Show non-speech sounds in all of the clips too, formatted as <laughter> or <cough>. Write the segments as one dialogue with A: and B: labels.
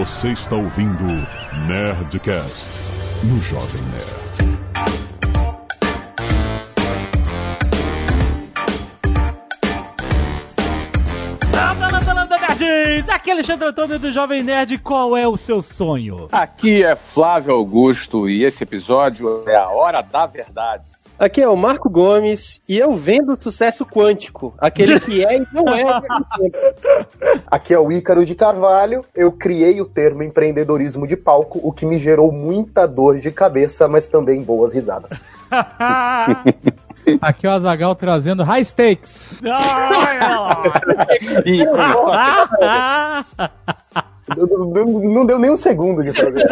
A: Você está ouvindo Nerdcast no Jovem Nerd.
B: Nerds! Aqui é Alexandre Antônio do Jovem Nerd. Qual é o seu sonho?
C: Aqui é Flávio Augusto e esse episódio é a Hora da Verdade.
D: Aqui é o Marco Gomes e eu vendo sucesso quântico, aquele que é e não é. <laughs>
E: Aqui é o Ícaro de Carvalho. Eu criei o termo empreendedorismo de palco, o que me gerou muita dor de cabeça, mas também boas risadas. <laughs>
F: Aqui é o Azagal trazendo high stakes. <laughs>
E: Não, deu nem um segundo de fazer. <laughs>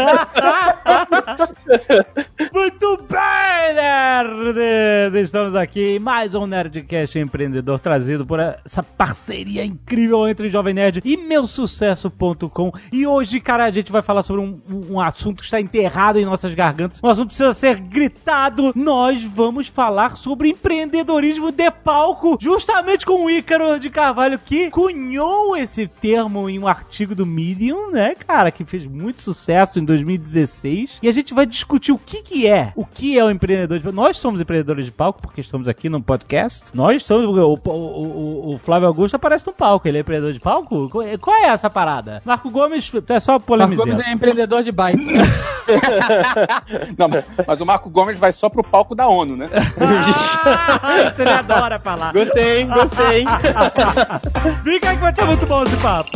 B: Muito bem, nerds! Estamos aqui em mais um Nerdcast Empreendedor trazido por essa parceria incrível entre Jovem Nerd e meusucesso.com. E hoje, cara, a gente vai falar sobre um, um assunto que está enterrado em nossas gargantas. Um assunto precisa ser gritado. Nós vamos falar sobre empreendedorismo de palco, justamente com o Ícaro de Carvalho, que cunhou esse termo em um artigo do Medium, né, cara, que fez muito sucesso em 2016. E a gente vai discutir o que que é, o que é o empreendedor de palco. Nós somos empreendedores de palco, porque estamos aqui num podcast. Nós somos, o, o- o- o Flávio Augusto aparece no palco, ele é empreendedor de palco? Qual é- é essa parada? Marco Gomes, tu é só
F: Marco
B: polemizar.
F: Gomes é empreendedor de bike. <laughs>
C: Não, mas o Marco Gomes vai só pro palco da ONU, né?
B: Ah, isso ele adora falar.
D: Gostei, gostei. <laughs>
B: Vem cá que vai ter muito bom esse papo.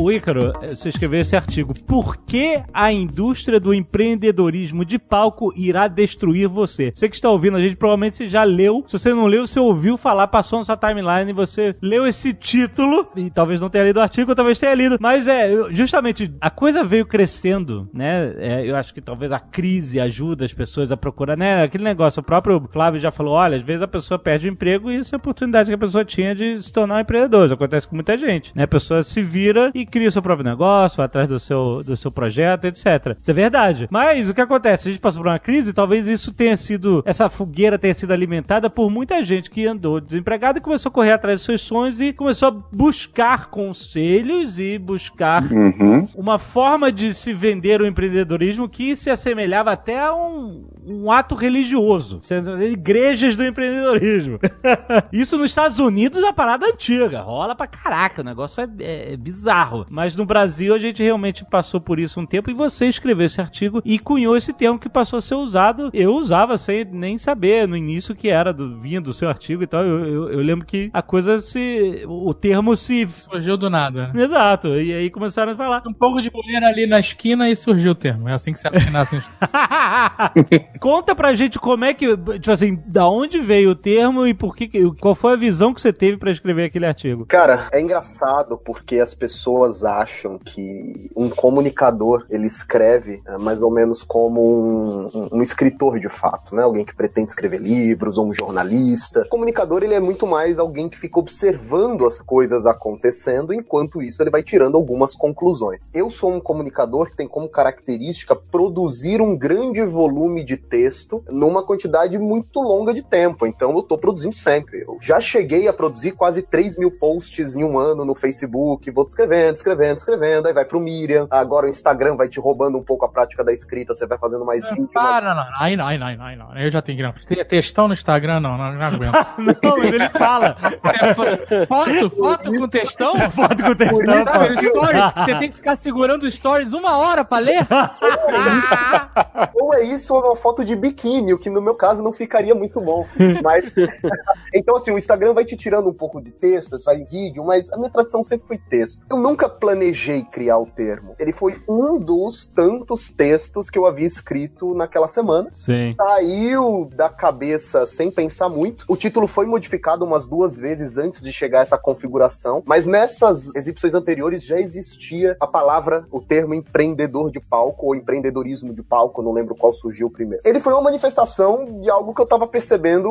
B: O Ícaro, você escreveu esse artigo. Por que a indústria do empreendedorismo de palco irá destruir você? Você que está ouvindo a gente, provavelmente você já leu. Se você não leu, você ouviu falar, passou na sua timeline, você leu esse título, e talvez não tenha lido o artigo, talvez tenha lido. Mas é, justamente, a coisa veio crescendo, né? É, eu acho que talvez a crise ajuda as pessoas a procurar, né? Aquele negócio, o próprio Flávio já falou, olha, às vezes a pessoa perde o emprego e isso é a oportunidade que a pessoa tinha de se tornar um empreendedor. Isso acontece com muita gente, né? A pessoa se vira e cria o seu próprio negócio, vai atrás do seu, do seu projeto, etc. Isso é verdade. Mas o que acontece? A gente passou por uma crise, talvez isso tenha sido, essa fogueira tenha sido alimentada por muita gente que andou desempregada e começou a correr atrás dos seus sonhos e começou a buscar conselhos e buscar
C: Uhum.
B: uma forma de se vender o empreendedorismo que se assemelhava até a um, um ato religioso. Sendo Igrejas do empreendedorismo. <laughs> Isso nos Estados Unidos é uma parada antiga. Rola pra caraca. O negócio é, é bizarro. Mas no Brasil a gente realmente passou por isso um tempo e você escreveu esse artigo e cunhou esse termo que passou a ser usado. Eu usava sem nem saber no início que era do, vinha do seu artigo e tal. Eu, eu- eu lembro que a coisa se. O termo se.
F: Surgiu do nada.
B: Exato. E aí começaram a falar.
F: Um pouco de poeira ali na esquina e surgiu o termo. É assim que se nasce. <laughs>
B: Conta pra gente como é que, tipo assim, da onde veio o termo e por que, qual foi a visão que você teve pra escrever aquele artigo?
E: Cara, é engraçado porque as pessoas acham que um comunicador ele escreve é, mais ou menos como um, um- um escritor de fato, né? Alguém que pretende escrever livros ou um jornalista. O comunicador ele é muito mais alguém que fica observando as coisas acontecendo, enquanto isso ele vai tirando algumas conclusões. Eu sou um comunicador que tem como característica produzir um grande volume de texto numa quantidade muito longa de tempo. Então eu tô produzindo sempre. Eu já cheguei a produzir quase 3 mil posts em um ano no Facebook. Vou escrevendo, escrevendo, escrevendo. Aí vai pro Miriam. Agora o Instagram vai te roubando um pouco a prática da escrita. Você vai fazendo mais vídeo. mais-
F: Para, não. Aí não, aí não, aí não, aí não. Eu já tenho. Te- Textão no Instagram, não, não, não aguento. <laughs>
B: Não, mas ele fala.
F: É, fo- foto, foto com textão? <laughs>
B: Foto com textão,
F: Sabe,
B: pô.
F: stories, você tem que ficar segurando os stories uma hora pra ler? <laughs>
E: Ou é isso ou é uma foto de biquíni, o que no meu caso não ficaria muito bom. Mas então assim, o Instagram vai te tirando um pouco de texto, vai em vídeo, mas a minha tradição sempre foi texto. Eu nunca planejei criar o termo. Ele foi um dos tantos textos que eu havia escrito naquela semana.
B: Sim.
E: Saiu da cabeça sem pensar muito. O título foi modificado umas duas vezes antes de chegar a essa configuração, mas nessas exibições anteriores já existia a palavra, o termo empreendedor de palco ou empreendedorismo de palco, não lembro qual surgiu primeiro. Ele foi uma manifestação de algo que eu tava percebendo,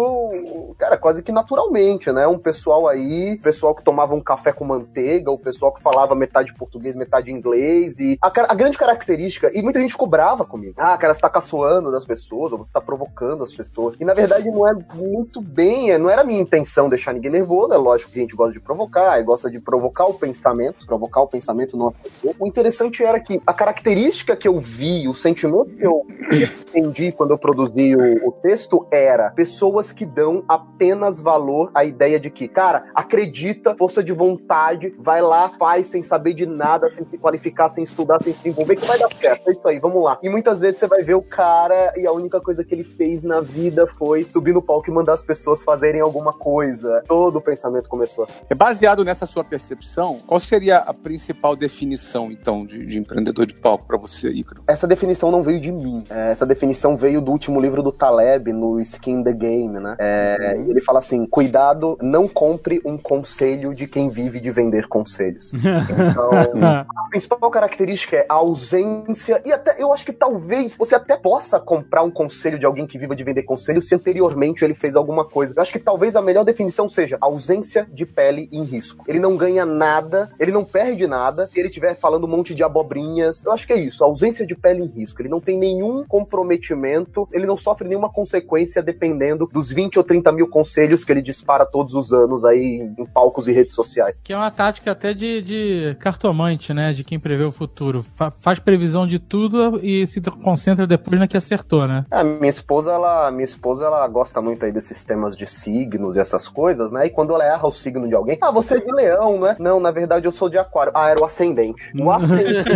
E: cara, quase que naturalmente, né? Um pessoal aí, pessoal que tomava um café com manteiga, o pessoal que falava metade português, metade inglês. E a, a, grande característica, e muita gente ficou brava comigo. Ah, cara, você tá caçoando das pessoas, ou você tá provocando as pessoas. E na verdade não é muito bem, é, não era minha intenção deixar ninguém nervoso. É lógico que a gente gosta de provocar, e gosta de provocar o pensamento, provocar o pensamento numa pessoa. O interessante era que a característica que eu vi, o sentimento que eu entendi quando eu produzi o, o texto era pessoas que dão apenas valor à ideia de que, cara, acredita, força de vontade, vai lá, faz sem saber de nada, sem se qualificar, sem estudar, sem se envolver, que vai dar certo. É isso aí, vamos lá. E muitas vezes você vai ver o cara e a única coisa que ele fez na vida foi subir no palco e mandar as pessoas fazerem alguma coisa. Todo o pensamento começou assim.
C: É baseado nessa sua percepção, qual seria a principal definição, então, de, de empreendedor de palco para você, Icaro?
E: Essa definição não veio de mim. É, essa definição veio do último livro do Taleb, no Skin the Game, né? É, uhum. Ele fala assim: cuidado, não compre um conselho de quem vive de vender conselhos. <laughs> Então, <laughs> a principal característica é a ausência, e até eu acho que talvez você até possa comprar um conselho de alguém que viva de vender conselhos se anteriormente ele fez alguma coisa. Eu acho que talvez a melhor definição seja ausência de pele em risco. Ele não ganha nada, ele não perde nada se ele estiver falando um monte de abobrinhas. Eu acho que é isso, ausência de pele em risco. Ele não tem nenhum comprometimento, ele não sofre nenhuma consequência dependendo dos 20 ou 30 mil conselhos que ele dispara todos os anos aí em palcos e redes sociais.
F: Que é uma tática até de, de cartomante, né? De quem prevê o futuro. Fa faz previsão de tudo e se concentra depois na que acertou, né?
E: É, minha esposa, ela, minha esposa, ela gosta muito aí desses temas de signos e essas coisas, né? E quando ela erra o signo de alguém, ah, você é de leão, né? Não, na verdade eu sou de aquário. Ah, era o ascendente. O ascendente.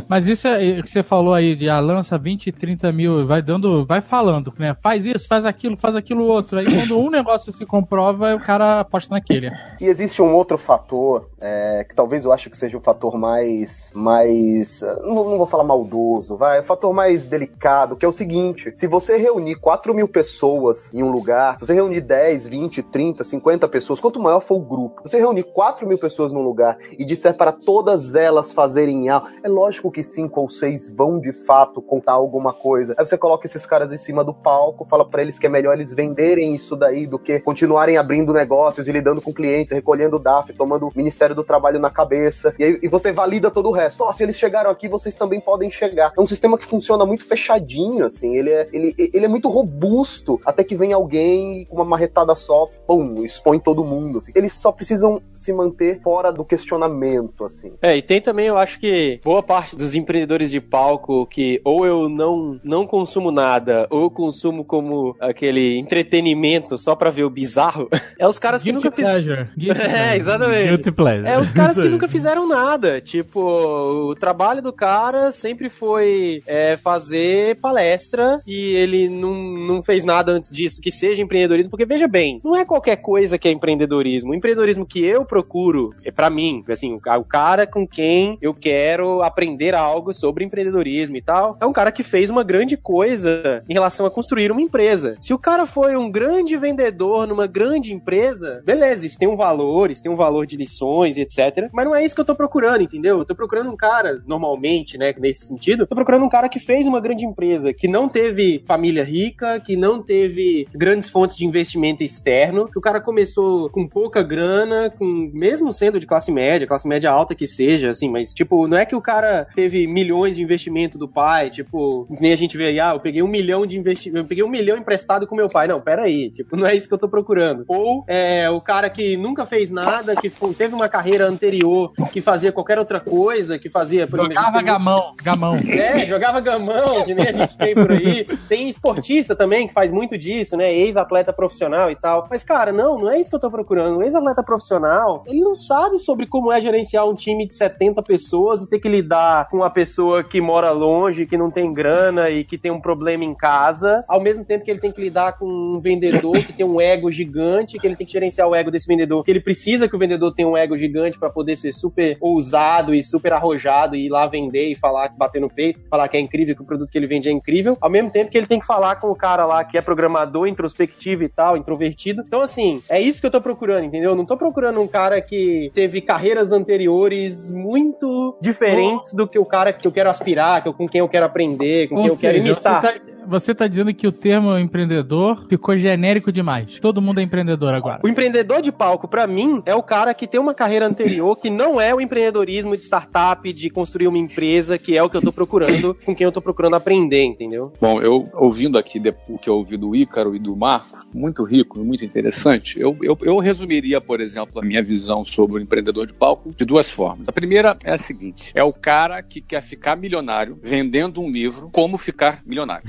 E: <laughs>
F: Mas isso é que você falou aí de ah, lança 20, 30 mil, vai dando, vai falando, né? Faz isso, faz aquilo, faz aquilo outro. Aí quando um negócio se comprova, o cara aposta naquele.
E: E existe um outro fator, ator, é, que talvez eu acho que seja o fator mais. mais. Não, não vou falar maldoso, vai, o fator mais delicado, que é o seguinte: se você reunir 4 mil pessoas em um lugar, se você reunir 10, 20, 30, 50 pessoas, quanto maior for o grupo, você reunir 4 mil pessoas num lugar e disser para todas elas fazerem algo, é lógico que cinco ou seis vão de fato contar alguma coisa. Aí você coloca esses caras em cima do palco, fala para eles que é melhor eles venderem isso daí do que continuarem abrindo negócios e lidando com clientes, recolhendo DAF, tomando o Ministério do Trabalho na cabeça. E, aí, e você valida todo o resto. Ó, oh, se eles chegaram aqui, vocês também podem chegar. É um sistema que funciona muito fechadinho, assim. Ele é, ele, ele é muito robusto. Até que vem alguém com uma marretada só, pum, expõe todo mundo. Assim. Eles só precisam se manter fora do questionamento, assim.
D: É, e tem também, eu acho que boa parte dos empreendedores de palco que ou eu não, não consumo nada, ou consumo como aquele entretenimento só pra ver o bizarro, <laughs> é os caras que nunca fizeram. <laughs> É, exatamente. Guilty pleasure. É os caras que <laughs> nunca fizeram nada. Tipo, o trabalho do cara sempre foi é, fazer palestra e ele não, não fez nada antes disso que seja empreendedorismo, porque veja bem, não é qualquer coisa que é empreendedorismo. O empreendedorismo que eu procuro, é para mim, assim, o cara com quem eu quero aprender algo sobre empreendedorismo e tal, é um cara que fez uma grande coisa em relação a construir uma empresa. Se o cara foi um grande vendedor numa grande empresa, beleza, isso tem um valor, isso tem um valor de lições e etc. Mas não é isso que eu tô procurando, entendeu? Eu tô procurando um cara, normalmente, né, nesse sentido, tô procurando um cara que fez uma grande empresa, que não teve família rica, que não teve grandes fontes de investimento externo, que o cara começou com pouca grana, com mesmo sendo de classe média, classe média alta que seja, assim, mas tipo, não é que o cara teve milhões de investimento do pai, tipo, nem a gente vê aí, ah, eu peguei um milhão de investimento, eu peguei um milhão emprestado com meu pai. Não, pera aí, tipo, não é isso que eu tô procurando. Ou é o cara que nunca fez nada, que teve uma carreira anterior, que fazia qualquer outra coisa, que fazia,
F: Jogava exemplo, gamão, gamão.
D: É, jogava gamão, que nem a gente tem por aí. Tem esportista também que faz muito disso, né? Ex-atleta profissional e tal. Mas, cara, não, não é isso que eu tô procurando. O ex-atleta profissional, ele não sabe sobre como é gerenciar um time de 70 pessoas e ter que lidar com uma pessoa que mora longe, que não tem grana e que tem um problema em casa, ao mesmo tempo que ele tem que lidar com um vendedor que tem um ego gigante, que ele tem que gerenciar o ego desse vendedor, que ele precisa que o vendedor tenha um ego gigante para poder ser super ousado e super arrojado e ir lá vender e falar, bater no peito, falar que é incrível, que o produto que ele vende é incrível, ao mesmo tempo que ele tem que falar com o cara lá que é programador, introspectivo e tal, introvertido. Então, assim, é isso que eu tô procurando, entendeu? Eu não tô procurando um cara que teve carreiras anteriores muito diferentes do que o cara que eu quero aspirar, com quem eu quero aprender, com Ou quem seja, eu quero imitar.
F: Você tá, você tá dizendo que o termo empreendedor ficou genérico demais. Todo mundo é empreendedor agora.
D: O empreendedor de palco, pra mim, é o cara que tem uma carreira anterior que não é o empreendedorismo de startup, de construir uma empresa, que é o que eu tô procurando, com quem eu tô procurando aprender, entendeu?
C: Bom, eu ouvindo aqui de- o que eu ouvi do Ícaro e do Marcos, muito rico e muito interessante, eu, eu, eu resumiria, por exemplo, a minha visão sobre o empreendedor de palco de duas formas. A primeira é a seguinte: é o cara que quer ficar milionário vendendo um livro Como Ficar Milionário.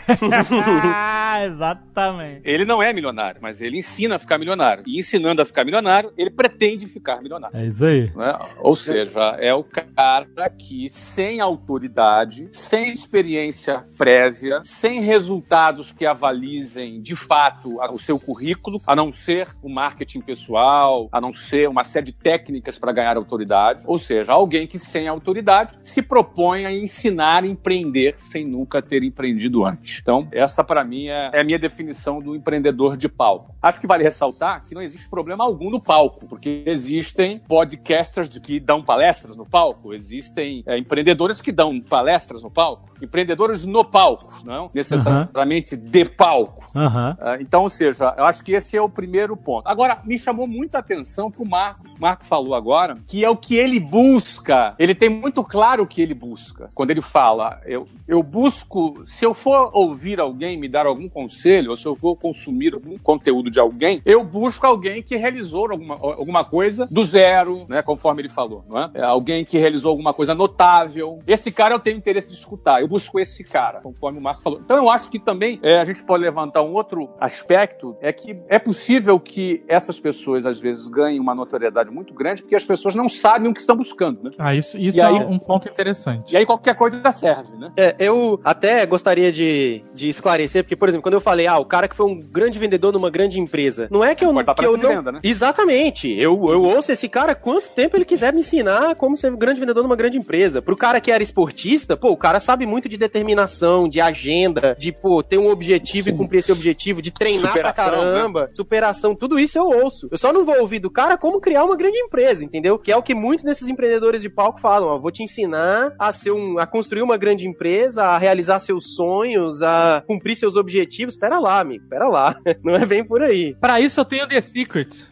B: ah, <laughs> exatamente.
C: Ele não é milionário, mas ele ensina a ficar milionário. E ensinando a ficar milionário, ele pretende ficar milionário.
B: É isso aí.
C: né? Ou seja, é o cara que, sem autoridade, sem experiência prévia, sem resultados que avalizem de fato o seu currículo, a não ser o marketing pessoal, a não ser uma série de técnicas para ganhar autoridade. Ou seja, alguém que, sem autoridade, se propõe a ensinar a empreender sem nunca ter empreendido antes. Então, essa para mim é, é a minha definição do empreendedor de palco. Acho que vale ressaltar que não existe problema algum no palco, porque existem podcasters que dão palestras no palco, existem é, empreendedores que dão palestras no palco, empreendedores no palco, não necessariamente de palco. Ah, Então, ou seja, eu acho que esse é o primeiro ponto. Agora, me chamou muita atenção que o Marcos, o Marco falou agora, que é o que ele busca. Ele tem muito claro o que ele busca. Quando ele fala, eu, eu busco, se eu for ouvir alguém me dar algum conselho, ou se eu for consumir algum conteúdo de alguém, eu busco alguém que realizou alguma, alguma coisa do zero, né, conforme ele falou, não é? É Alguém que realizou alguma coisa notável. Esse cara eu tenho interesse de escutar. Eu busco esse cara, conforme o Marco falou. Então eu acho que também é, a gente pode levantar um outro aspecto, é que é possível que essas pessoas às vezes ganhem uma notoriedade muito grande porque as pessoas não sabem o que estão buscando, né?
F: Ah, isso, isso
C: E
F: é
C: aí-
F: um ponto interessante.
C: E aí qualquer coisa serve, né?
D: É, eu até gostaria de, de esclarecer, porque, por exemplo, quando eu falei, ah, o cara que foi um grande vendedor numa grande empresa, não é que eu,
C: Pode estar
D: que eu não...
C: venda, né?
D: Exatamente. Eu, eu ouço esse cara quanto tempo ele quiser me ensinar como ser um grande vendedor numa grande empresa. Pro cara que era esportista, pô, o cara sabe muito de determinação, de agenda, de, pô, ter um objetivo e cumprir esse objetivo, de treinar
C: Superação,
D: pra caramba, superação, tudo isso eu ouço. Eu só não vou ouvir do cara como criar uma grande empresa, entendeu? Que é o que muitos desses empreendedores de palco falam, ó, vou te ensinar a ser um, a construir uma grande empresa, a realizar seus sonhos, a cumprir seus objetivos. Pera lá, amigo, pera lá. <laughs> Não é bem por aí.
F: Pra isso eu tenho The Secret. <laughs>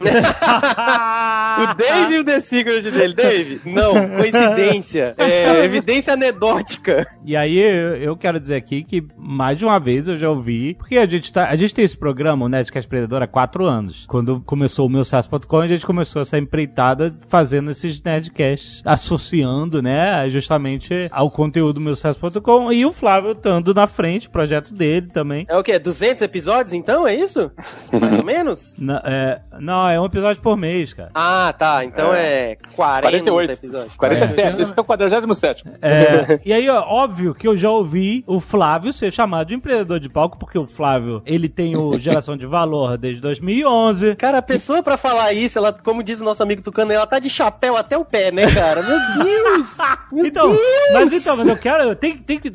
D: O Dave e o The Secret dele. Dave? Não, coincidência. É evidência anedótica.
B: E aí eu quero dizer aqui que mais de uma vez eu já ouvi, porque a gente tá, a gente tem esse programa, o Nerdcast Empreendedor, há quatro anos. Quando começou o meu SaaS.com, a gente começou essa empreitada fazendo esses Nerdcasts, associando, né, justamente ao conteúdo do meu SaaS.com e o Flávio estando na frente, projeto dele também.
D: É o quê? 200 episódios então? É isso? Mais ou <laughs> menos?
B: Na- é, não, é um episódio por mês, cara.
D: Ah, tá. Então é, 40
C: 48.
D: episódios.
C: 47, esse é o 47
B: É, <laughs> e aí, ó, óbvio que eu já ouvi o Flávio ser chamado de empreendedor de palco, porque o Flávio, ele tem o <laughs> Geração de Valor desde 2011.
D: Cara, a pessoa pra falar isso, ela, como diz o nosso amigo Tucano, ela tá de chapéu até o pé, né, cara? Meu Deus! Meu
B: Então,
D: Deus!
B: mas então, mas eu quero, eu tenho, tenho que,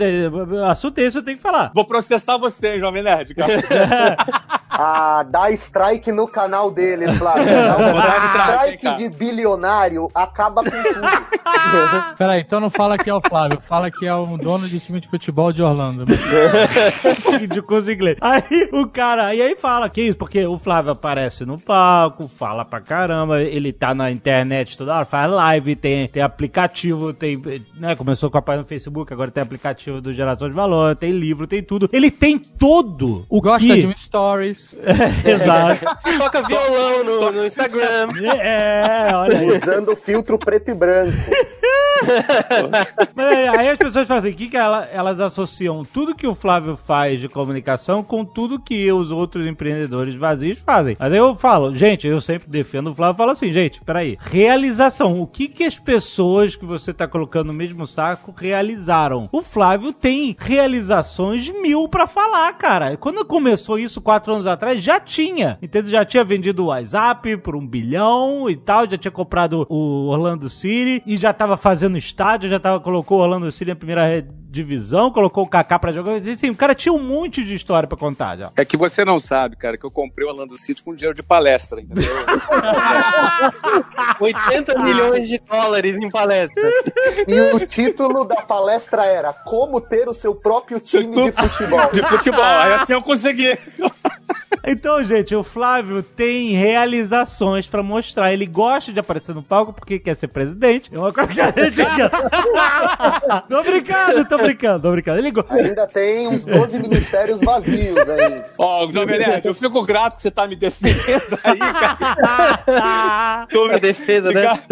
B: assunto esse eu tenho que falar.
C: Vou processar você, Jovem Nerd. <laughs>
E: Ah, dá strike no canal dele, Flávio. Um
C: dar strike,
E: de bilionário acaba com tudo. <laughs>
F: Peraí, então não fala que é o Flávio, fala que é o dono de time de futebol de Orlando. <laughs>
B: de curso de inglês. Aí o cara, e aí fala que isso, porque o Flávio aparece no palco, fala pra caramba, ele tá na internet toda hora, faz live, tem, tem aplicativo, tem, né, começou com a página no Facebook, agora tem aplicativo do Geração de Valor, tem livro, tem tudo. Ele tem todo o
F: Gosta
B: que...
F: de um stories. <laughs>
B: Exato.
D: Toca violão no, no Instagram. <laughs>
B: É, olha aí.
E: Usando filtro preto e branco. <laughs>
B: Mas aí- aí as pessoas fazem, o que, que ela- elas associam tudo que o Flávio faz de comunicação com tudo que os outros empreendedores vazios fazem. Mas aí eu falo, gente, eu sempre defendo o Flávio, falo assim, gente, peraí, realização, o que que as pessoas que você tá colocando no mesmo saco realizaram? O Flávio tem realizações mil pra falar, cara. Quando começou isso quatro anos atrás, já tinha, entendeu? Já tinha vendido o WhatsApp por um bilhão e tal, já tinha comprado o Orlando City e já tava fazendo estádio, já tava, colocou o Orlando City na primeira divisão, colocou o Kaká pra jogar. Assim, o cara tinha um monte de história pra contar já.
C: É que você não sabe, cara, que eu comprei o Orlando City com dinheiro de palestra, entendeu? <laughs>
D: 80 milhões de dólares em palestra.
E: E o título da palestra era Como ter o seu próprio time de futebol.
C: de futebol. Aí assim eu consegui. <laughs>
B: Então, gente, o Flávio tem realizações pra mostrar. Ele gosta de aparecer no palco porque quer ser presidente. É uma coisa que a gente <laughs> Tô brincando, tô brincando, tô brincando. Ele.
E: Ainda tem uns 12 ministérios vazios aí.
C: Ó, Jovem Nerd, eu fico grato que você tá me defendendo aí, cara. Tô
D: A defesa
C: Obrigado,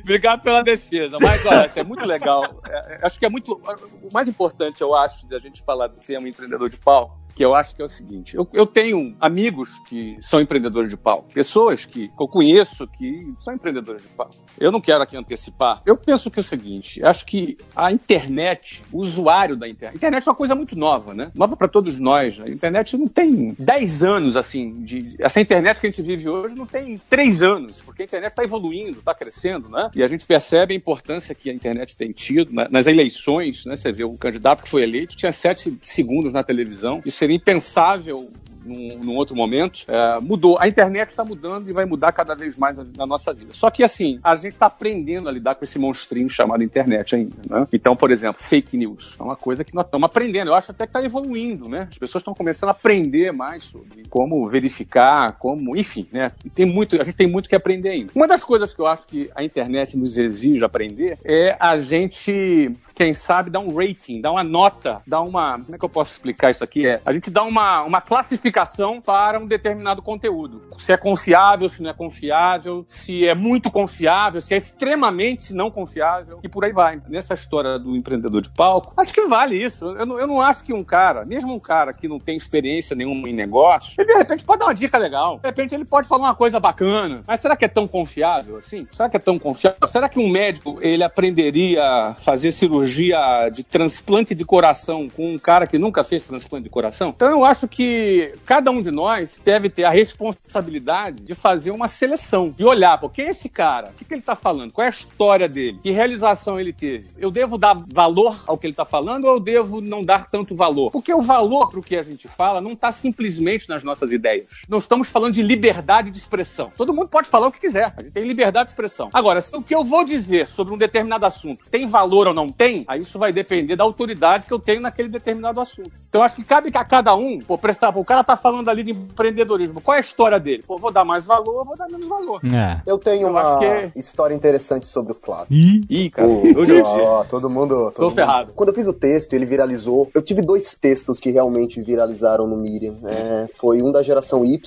C: obrigado pela defesa. Mas, olha, isso é muito legal. É, é, acho que é muito. O mais importante, eu acho, da gente falar do tema empreendedor de pau, que eu acho que é o seguinte: eu, eu tenho amigos que são empreendedores de pau, pessoas que, eu conheço que são empreendedores de pau. Eu não quero aqui antecipar. Eu penso que é o seguinte: acho que a internet, o usuário da internet, a internet é uma coisa muito nova, né? Nova para todos nós. A internet não tem 10 anos assim. De, essa internet que a gente vive hoje não tem 3 anos, porque a internet está evoluindo, está crescendo, né? E a gente percebe a importância que a internet tem tido na- nas eleições, né? Você vê o candidato que foi eleito tinha 7 segundos na televisão. Isso seria impensável num, num outro momento, é, mudou. A internet está mudando e vai mudar cada vez mais na, nossa vida. Só que, assim, a gente está aprendendo a lidar com esse monstrinho chamado internet ainda, né? Então, por exemplo, fake news é uma coisa que nós estamos aprendendo. Eu acho até que está evoluindo, né? As pessoas estão começando a aprender mais sobre como verificar, como... Enfim, né? Tem muito, a gente tem muito que aprender ainda. Uma das coisas que eu acho que a internet nos exige aprender é a gente quem sabe, dar um rating, dar uma nota, dar uma. Como é que eu posso explicar isso aqui? É, a gente dá uma, uma classificação para um determinado conteúdo. Se é confiável, se não é confiável, se é muito confiável, se é extremamente não confiável, e por aí vai. Nessa história do empreendedor de palco, acho que vale isso. Eu não, eu não acho que um cara, mesmo um cara que não tem experiência nenhuma em negócio, ele de repente pode dar uma dica legal. De repente ele pode falar uma coisa bacana. Mas será que é tão confiável assim? Será que é tão confiável? Será que um médico ele aprenderia a fazer cirurgia de transplante de coração com um cara que nunca fez transplante de coração? Então eu acho que cada um de nós deve ter a responsabilidade de fazer uma seleção e olhar, pô, quem é esse cara? O que, que ele tá falando? Qual é a história dele? Que realização ele teve? Eu devo dar valor ao que ele tá falando ou eu devo não dar tanto valor? Porque o valor pro que a gente fala não tá simplesmente nas nossas ideias. Não estamos falando de liberdade de expressão. Todo mundo pode falar o que quiser. A gente tem liberdade de expressão. Agora, se o que eu vou dizer sobre um determinado assunto tem valor ou não tem, aí isso vai depender da autoridade que eu tenho naquele determinado assunto. Então, acho que cabe a cada um, pô, prestar, pô, o cara tá falando ali de empreendedorismo. Qual é a história dele? Pô, vou dar mais valor, vou dar menos valor.
B: É.
E: Eu tenho
C: Eu
E: uma
C: que-
E: história interessante sobre o Flávio.
C: Ih, cara, hoje é dia.
E: ó, todo mundo. todo
C: Tô
E: mundo-
C: ferrado.
E: Quando eu fiz o texto, ele viralizou. Eu tive dois textos que realmente viralizaram no Medium. É, foi um da geração Y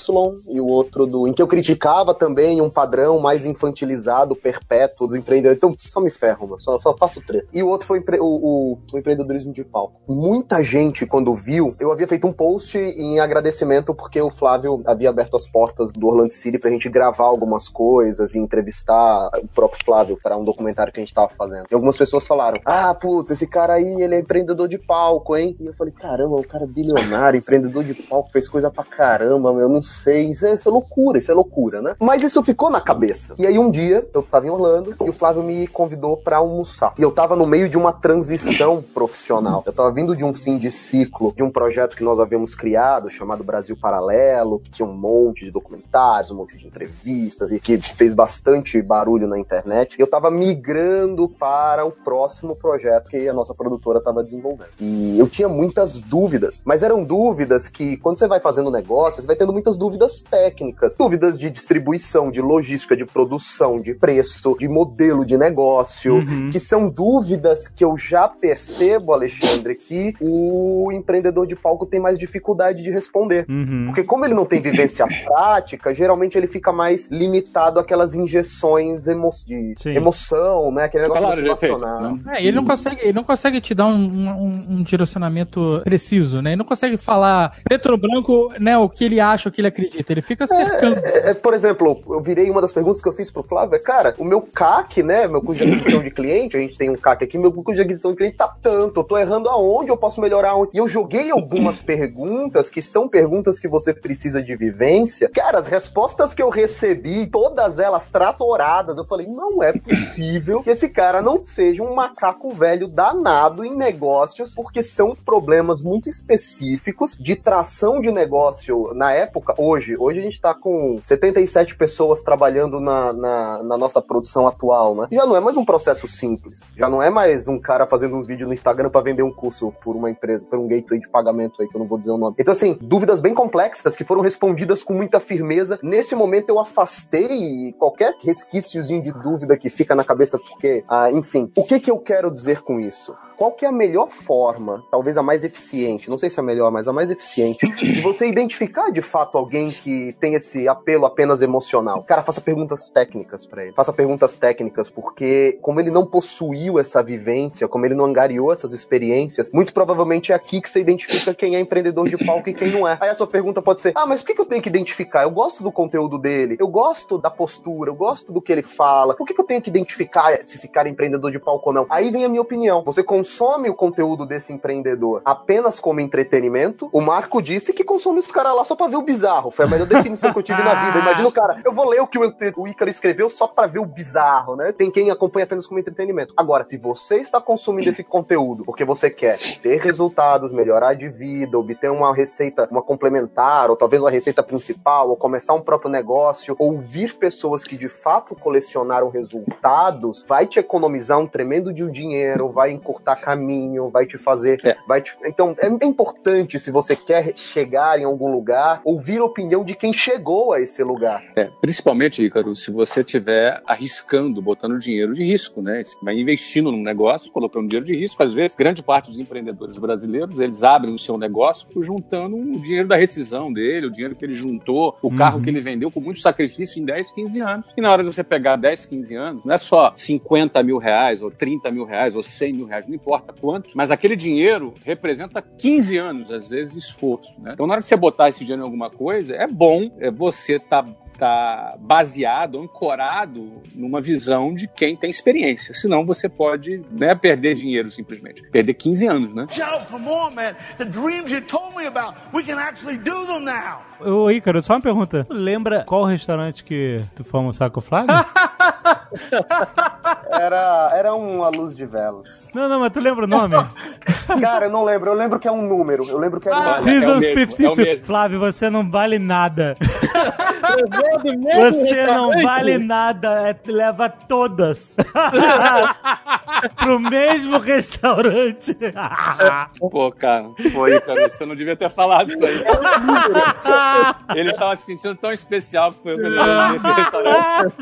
E: e o outro do. em que eu criticava também um padrão mais infantilizado, perpétuo dos empreendedores. Então, só me ferro, mano. Só, só faço treta. E o outro foi empre- o- o- o empreendedorismo de palco. Muita gente, quando viu, eu havia feito um post em agradecimento porque o Flávio havia aberto as portas do Orlando City pra gente gravar algumas coisas e entrevistar o próprio Flávio para um documentário que a gente tava fazendo. E algumas pessoas falaram: Ah, putz, esse cara aí, ele é empreendedor de palco, hein? E eu falei: Caramba, o cara é bilionário, empreendedor de palco, fez coisa pra caramba, eu não sei. Isso é, isso é loucura, isso é loucura, né? Mas isso ficou na cabeça. E aí um dia, eu tava em Orlando e o Flávio me convidou pra almoçar. E eu tava no meio de uma transição profissional. Eu tava vindo de um fim de ciclo de um projeto que nós havíamos criado, chamado Brasil Paralelo, que tinha um monte de documentários, um monte de entrevistas e que fez bastante barulho na internet. Eu tava migrando para o próximo projeto que a nossa produtora tava desenvolvendo. E eu tinha muitas dúvidas, mas eram dúvidas que, quando você vai fazendo negócio, você vai tendo muitas dúvidas técnicas, dúvidas de distribuição, de logística, de produção, de preço, de modelo de negócio,
B: Uhum.
E: que são dúvidas que eu já percebo, Alexandre, que o empreendedor de palco tem mais dificuldade de responder.
B: Uhum.
E: Porque como ele não tem vivência <laughs> prática, geralmente ele fica mais limitado àquelas injeções emo de
B: Sim.
E: emoção, né? Aquele negócio
C: Palavra de efeito,
E: motivacional.
C: né?
F: É, ele não consegue, ele não consegue te dar um, um, um direcionamento preciso, né? Ele não consegue falar preto no branco, né, o que ele acha, o que ele acredita. Ele fica cercando.
E: É, por exemplo, eu virei uma das perguntas que eu fiz pro Flávio, é, cara, o meu CAC, né, meu custo de aquisição de cliente, a gente tem um CAC aqui, meu custo de aquisição de cliente tá tanto, eu tô errando aonde, eu posso melhorar aonde. E eu joguei algumas perguntas que são perguntas que você precisa de vivência. Cara, as respostas que eu recebi, todas elas tratoradas, eu falei, não é possível que esse cara não seja um macaco velho danado em negócios, porque são problemas muito específicos de tração de negócio na época, hoje. Hoje a gente tá com 77 pessoas trabalhando na, na, na nossa produção atual, né? Já não é mais um processo simples. Já não é mais um cara fazendo uns vídeos no Instagram para vender um curso por uma empresa, por um gateway de pagamento aí, que eu não vou dizer o nome. Então, assim, dúvidas bem complexas que foram respondidas com muita firmeza. Nesse momento eu afastei qualquer resquíciozinho de dúvida que fica na cabeça, porque, ah, enfim, o que que eu quero dizer com isso? Qual que é a melhor forma, talvez a mais eficiente, não sei se é a melhor, mas a mais eficiente, de você identificar de fato alguém que tem esse apelo apenas emocional? Cara, faça perguntas técnicas para ele. Faça perguntas técnicas, porque como ele não possuiu essa vivência, como ele não angariou essas experiências, muito provavelmente é aqui que você identifica quem é empreendedor de palco e quem não é. Aí a sua pergunta pode ser: ah, mas por que, eu tenho que identificar? Eu gosto do conteúdo dele, eu gosto da postura, eu gosto do que ele fala. Por que, que eu tenho que identificar se esse cara é empreendedor de palco ou não? Aí vem a minha opinião. Você consome o conteúdo desse empreendedor apenas como entretenimento. O Marco disse que consome os caras lá só pra ver o bizarro. Foi a melhor definição que eu tive na <laughs> vida. Imagina o cara, eu vou ler o que o, o Ícaro escreveu só pra ver o bizarro, né? Tem quem acompanha apenas como entretenimento. Agora, se você está consumindo esse conteúdo porque você quer ter resultados, melhorar de vida, obter uma receita, uma complementar, ou talvez uma receita principal, ou começar um próprio negócio, ouvir pessoas que de fato colecionaram resultados, vai te economizar um tremendo de um dinheiro, vai encurtar caminho, vai te fazer.
C: É.
E: Vai te... Então, é importante, se você quer chegar em algum lugar, ouvir a opinião de quem chegou a esse lugar.
C: É, principalmente, Ícaro, se você estiver arriscando, botando dinheiro de risco, né? Você vai investindo num negócio, colocando dinheiro de risco. Às vezes, grande parte dos empreendedores brasileiros, eles abrem o seu negócio juntando o dinheiro da rescisão dele, o dinheiro que ele juntou, o carro que ele vendeu com muito sacrifício em 10, 15 anos. E na hora de você pegar 10, 15 anos, não é só 50 mil reais, ou 30 mil reais, ou 100 mil reais, não importa quantos, mas aquele dinheiro representa 15 anos, às vezes, de esforço, né? Então, na hora de você botar esse dinheiro em alguma coisa, é bom é você estar tá baseado, ancorado numa visão de quem tem experiência. Senão você pode né, perder dinheiro simplesmente. Perder 15 anos, né?
G: Joe, come on, man. The dreams you told me about, we can actually do them now.
B: Ô, Ícaro, só uma pergunta. Lembra qual restaurante que tu foi almoçar com o Flávio? <laughs>
E: Era, era uma luz de velas.
B: não, não, mas tu lembra o nome? <laughs>
E: Cara, eu não lembro. Eu lembro que é um número. Eu lembro que era um
C: Ah,
E: número.
B: Seasons
C: é o mesmo,
B: 52.
C: é o mesmo.
B: Flávio, você não vale nada.
D: Eu vou do mesmo
B: Você não vale nada. é- leva todas. <laughs> Pro mesmo restaurante. <laughs>
C: Pô, cara, foi, Ícaro, você não devia ter falado isso aí. Ele tava se sentindo tão especial que foi o melhor nesse restaurante.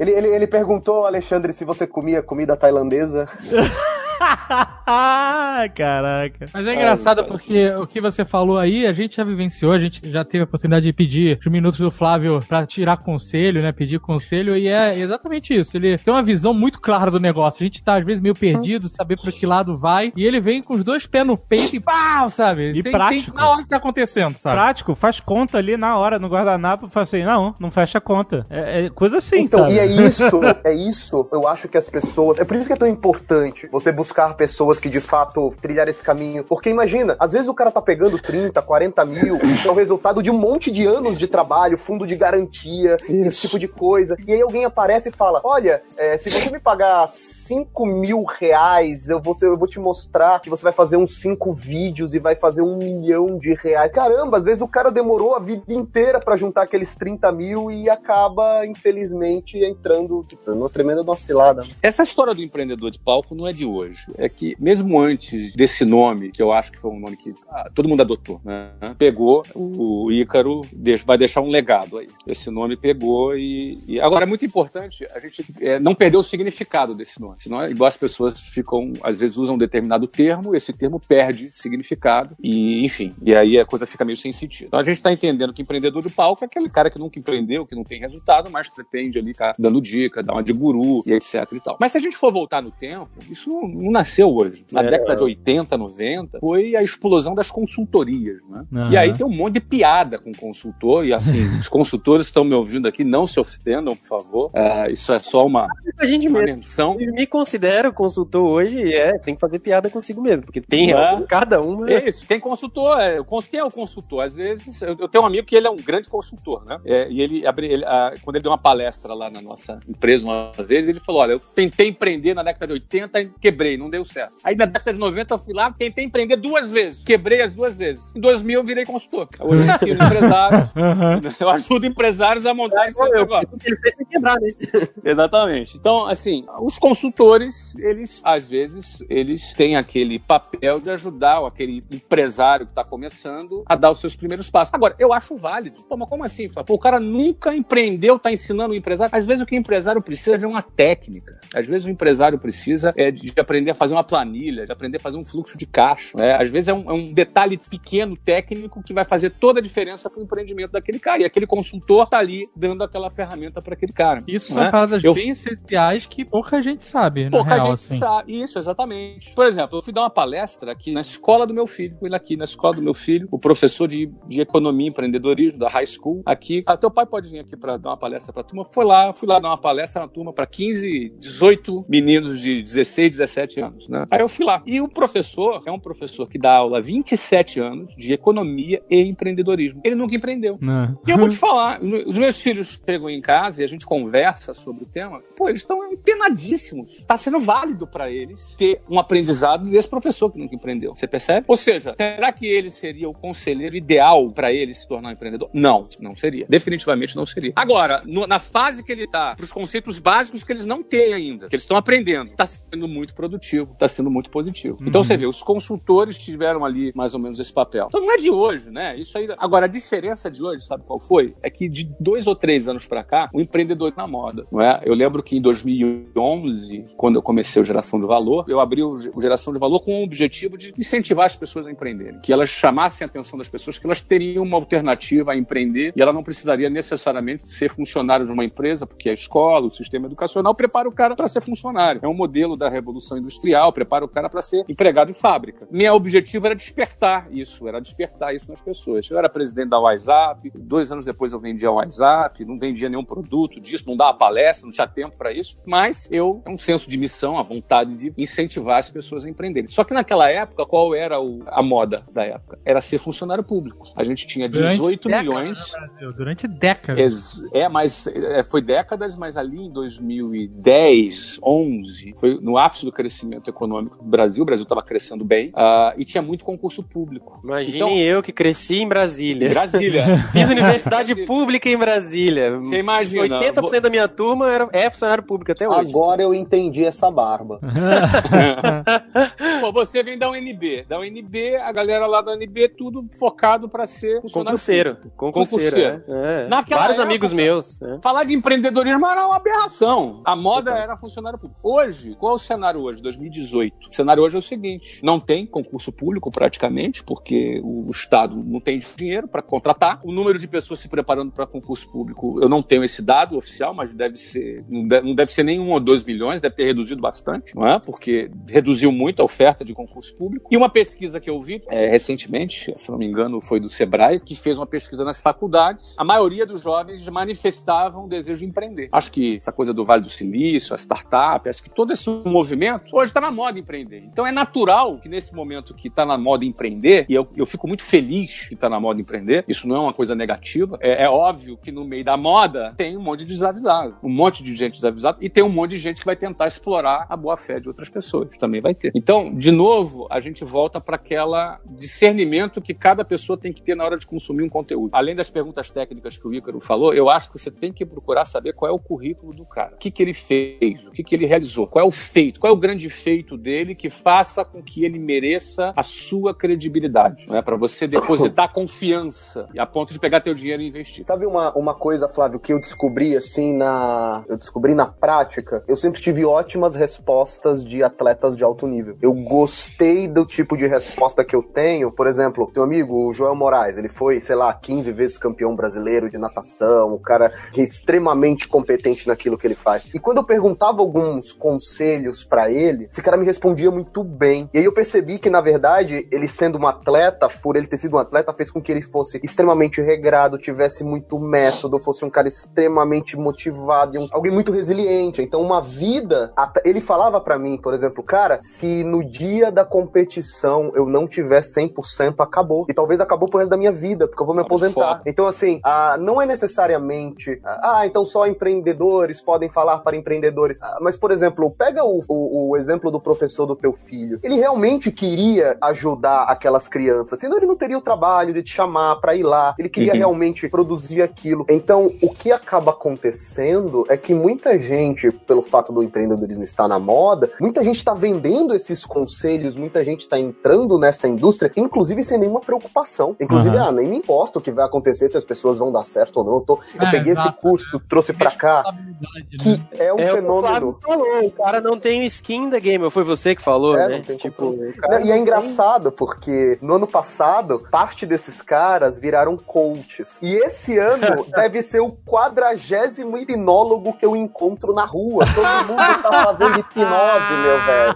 E: Ele, ele, ele perguntou, Alexandre, se você comia comida tailandesa. <laughs> <laughs>
B: Caraca.
F: Mas é engraçado porque o que você falou aí, a gente já vivenciou, a gente já teve a oportunidade de pedir os minutos do Flávio pra tirar conselho, né? Pedir conselho, e é exatamente isso. Ele tem uma visão muito clara do negócio. A gente tá, às vezes, meio perdido, saber pra que lado vai, e ele vem com os dois pés no peito e pau, sabe?
B: E prático.
F: na hora que tá acontecendo, sabe?
B: Prático, faz conta ali na hora, no guardanapo, faz assim, não, não fecha a conta. É, é coisa assim,
E: então,
B: sabe?
E: e é isso, <laughs> é isso, eu acho que as pessoas. É por isso que é tão importante você buscar pessoas que de fato trilhar esse caminho. Porque imagina, às vezes o cara tá pegando 30, 40 mil, que é o resultado de um monte de anos de trabalho, fundo de garantia, esse tipo de coisa. E aí alguém aparece e fala: Olha, é, se você me pagar 5 mil reais, eu vou, eu vou te mostrar que você vai fazer uns 5 vídeos e vai fazer um milhão de reais. Caramba, às vezes o cara demorou a vida inteira pra juntar aqueles 30 mil e acaba, infelizmente, entrando numa tremenda vacilada.
C: Essa história do empreendedor de palco não é de hoje. É que, mesmo antes desse nome, que eu acho que foi um nome que ah, todo mundo adotou, né? Pegou, o Ícaro vai deixar um legado aí. Esse nome pegou e. e- Agora, é muito importante a gente é, não perder o significado desse nome. Senão, igual as pessoas ficam, às vezes, usam um determinado termo, esse termo perde significado e, enfim, e aí a coisa fica meio sem sentido. Então, a gente está entendendo que empreendedor de palco é aquele cara que nunca empreendeu, que não tem resultado, mas pretende ali ficar dando dica, dar uma de guru e etc e tal. Mas se a gente for voltar no tempo, isso não, não nasceu hoje. Na
D: É.
C: década de 80, 90, foi a explosão das consultorias, né?
B: Aham.
C: E aí tem um monte de piada com consultor, e assim, <laughs> os consultores estão me ouvindo aqui, não se ofendam, por favor. Ah, isso é só uma,
D: A gente
C: uma
D: mesmo.
C: menção.
D: Eu me considero consultor hoje e é, tem que fazer piada consigo mesmo, porque tem
C: É.
D: cada uma.
C: É isso, tem consultor. É, quem é o consultor? Às vezes, eu, eu tenho um amigo que ele é um grande consultor, né? É, e ele, abre, ele ah, quando ele deu uma palestra lá na nossa empresa uma vez, ele falou: Olha, eu tentei empreender na década de 80 e quebrei, não deu certo. Aí na década de 90 eu fui lá, tentei empreender duas vezes, quebrei as duas vezes. Em 2000 eu virei consultor. Hoje eu ensino empresários,
B: Aham. <laughs>
C: eu ajudo empresários a montar esse negócio.
D: O que ele fez sem quebrar, né? <laughs>
C: Exatamente. Então, assim, os consultores, eles, às vezes, eles têm aquele papel de ajudar aquele empresário que está começando a dar os seus primeiros passos. Agora, eu acho válido. Pô, mas como assim? Pô, o cara nunca empreendeu, tá ensinando o empresário. Às vezes o que o empresário precisa é de uma técnica. Às vezes o empresário precisa é de aprender a fazer uma planilha, de aprender a fazer um fluxo de caixa. né? Às vezes é um, é um detalhe pequeno, técnico, que vai fazer toda a diferença para o empreendimento daquele cara. E aquele consultor tá ali dando aquela ferramenta para aquele cara.
F: Isso
C: né?
F: são paradas
C: Eu-
F: bem essenciais que pouca gente sabe, na
C: Pouca
F: real,
C: gente
F: assim.
C: sabe. Isso, exatamente. Por exemplo, eu fui dar uma palestra aqui na escola do meu filho. Lá aqui na escola do meu filho, o professor de, de economia e empreendedorismo da high school aqui. Ah, teu pai pode vir aqui para dar uma palestra para a turma. Foi lá, fui lá dar uma palestra na turma para 15, 18 meninos de 16, 17 anos, né? Aí eu fui lá. E o professor é um professor que dá aula há 27 anos de economia e empreendedorismo. Ele nunca empreendeu.
B: Né?
C: E eu vou te <laughs> falar, os meus filhos chegam em casa e a gente conversa sobre o tema, pô, eles estão empenadíssimos. Está sendo válido para eles ter um aprendizado desse professor que nunca empreendeu. Você percebe? Ou seja, será que ele seria o conselheiro ideal para ele se tornar um empreendedor? Não, não seria. Definitivamente não seria. Agora, no- na fase que ele está, para os conceitos básicos que eles não têm ainda, que eles estão aprendendo, está sendo muito produtivo, está sendo muito positivo. Então você vê, os consultores tiveram ali mais ou menos esse papel. Então não é de hoje, né? Isso aí. Agora, a diferença de hoje, sabe qual foi? É que de dois ou três anos para cá, o empreendedor na moda, não é? Eu lembro que em 2011, quando eu comecei o Geração de Valor, eu abri o o Geração de Valor com o objetivo de incentivar as pessoas a empreenderem, que elas chamassem a atenção das pessoas, que elas teriam uma alternativa a empreender e ela não precisaria necessariamente ser funcionário de uma empresa, porque a escola, o sistema educacional prepara o cara para ser funcionário. É um modelo da revolução industrial, prepara o cara para ser empregado em fábrica. Meu objetivo era despertar isso, era despertar isso nas pessoas. Eu era presidente da WhatsApp, dois anos depois eu vendia o WhatsApp, não vendia nenhum produto disso, não dava palestra, não tinha tempo para isso, mas eu, é um senso de missão, a vontade de incentivar as pessoas a empreenderem. Só que naquela época, qual era o- a moda da época? Era ser funcionário público. A gente tinha 18
F: Durante
C: milhões.
F: Brasil, durante décadas.
C: É, mas é, foi décadas, mas ali em 2010, 11, foi no ápice do crescimento econômico do Brasil. O Brasil estava crescendo bem ah, e tinha muito concurso público.
D: Imagine
C: Então-
D: eu que cresci em Brasília.
C: Brasília. <laughs>
D: Fiz universidade pública em Brasília.
C: Você imagina,
D: 80% da minha turma era, é funcionário público até hoje.
E: Agora eu entendi essa barba. <laughs>
C: Pô, você vem da UNB. Da UNB, a galera lá da UNB, tudo focado para ser funcionário
D: Concurseiro.
C: público.
D: Concurseiro.
C: Concurseiro.
D: é. É.
C: Naquela
D: Vários
C: época-
D: amigos meus. é.
C: Falar de empreendedorismo era uma aberração. A moda era funcionário público. Hoje, qual é o cenário hoje, 2018? O cenário hoje é o seguinte: não tem concurso público praticamente, porque o Estado não tem dinheiro para contratar. O número de pessoas se preparando para concurso público, eu não tenho esse dado oficial, mas deve ser, não deve, ser nem um ou dois milhões, deve ter reduzido bastante, não é? Porque reduziu muito a oferta de concurso público. E uma pesquisa que eu vi é, recentemente, se não me engano, foi do Sebrae, que fez uma pesquisa nas faculdades. A maioria dos jovens manifestavam o desejo de empreender. Acho que essa coisa do Vale do Silício, a startup, acho que todo esse movimento hoje está na moda empreender. Então é natural que nesse momento que está na moda empreender, e eu, eu fico muito feliz que está na moda empreender, isso não é uma coisa negativa, é, é óbvio que no meio da moda tem um monte de desavisado, um monte de gente desavisada, e tem um monte de gente que vai tentar explorar a boa fé de outras pessoas, também vai ter. Então, de novo, a gente volta para aquela discernimento que cada pessoa tem que ter na hora de consumir um conteúdo. Além das perguntas técnicas que o Ícaro falou, eu acho que você tem que procurar saber qual é o currículo do cara. O que, que ele fez, o que, que ele realizou, qual é o feito, qual é o grande feito dele que faça com que ele mereça a sua credibilidade, é? Para você depositar <coughs> confiança e a ponto de pegar teu dinheiro e investir.
E: Sabe uma, uma coisa, Flávio, que eu descobri assim na. Eu descobri na prática? Eu sempre tive ótimas respostas de atletas de alto nível. Eu gostei do tipo de resposta que eu tenho. Por exemplo, teu amigo, o Joel Moraes, ele foi, sei lá, 15 vezes campeão brasileiro de natação, o cara é extremamente competente naquilo que ele faz. E quando eu perguntava alguns conselhos pra ele, ele, esse cara me respondia muito bem. E aí eu percebi que, na verdade, ele sendo um atleta, por ele ter sido um atleta, fez com que ele fosse extremamente regrado, tivesse muito método, fosse um cara extremamente motivado, e um- alguém muito resiliente. Então, uma vida. Ele falava pra mim, por exemplo, cara, se no dia da competição eu não tiver 100%, acabou. E talvez acabou pro resto da minha vida, porque eu vou me aposentar. Então, assim, ah, não é necessariamente. Ah, então só empreendedores podem falar para empreendedores. Ah, mas, por exemplo, pega o, o- o exemplo do professor do teu filho. Ele realmente queria ajudar aquelas crianças, senão ele não teria o trabalho de te chamar para ir lá. Ele queria
C: Uhum.
E: realmente produzir aquilo. Então, o que acaba acontecendo é que muita gente, pelo fato do empreendedorismo estar na moda, muita gente está vendendo esses conselhos, muita gente está entrando nessa indústria, inclusive sem nenhuma preocupação. Inclusive,
B: Aham.
E: ah, nem me importa o que vai acontecer, se as pessoas vão dar certo ou não. Eu, tô, eu
F: É,
E: peguei esse
F: exato.
E: curso, trouxe pra cá,
F: Responsabilidade,
E: que
F: né?
E: é um
D: É o o
E: fenômeno.
D: Flávio falou, o cara não tem skin da game, ou foi você que falou,
E: É,
D: né?
E: não tem
D: tipo,
E: como.
D: o cara
E: Não, e é
D: não tem-
E: engraçado porque no ano passado, parte desses caras viraram coaches. E esse ano <laughs> deve ser o quadragésimo hipnólogo que eu encontro na rua. Todo mundo tá fazendo hipnose, meu velho.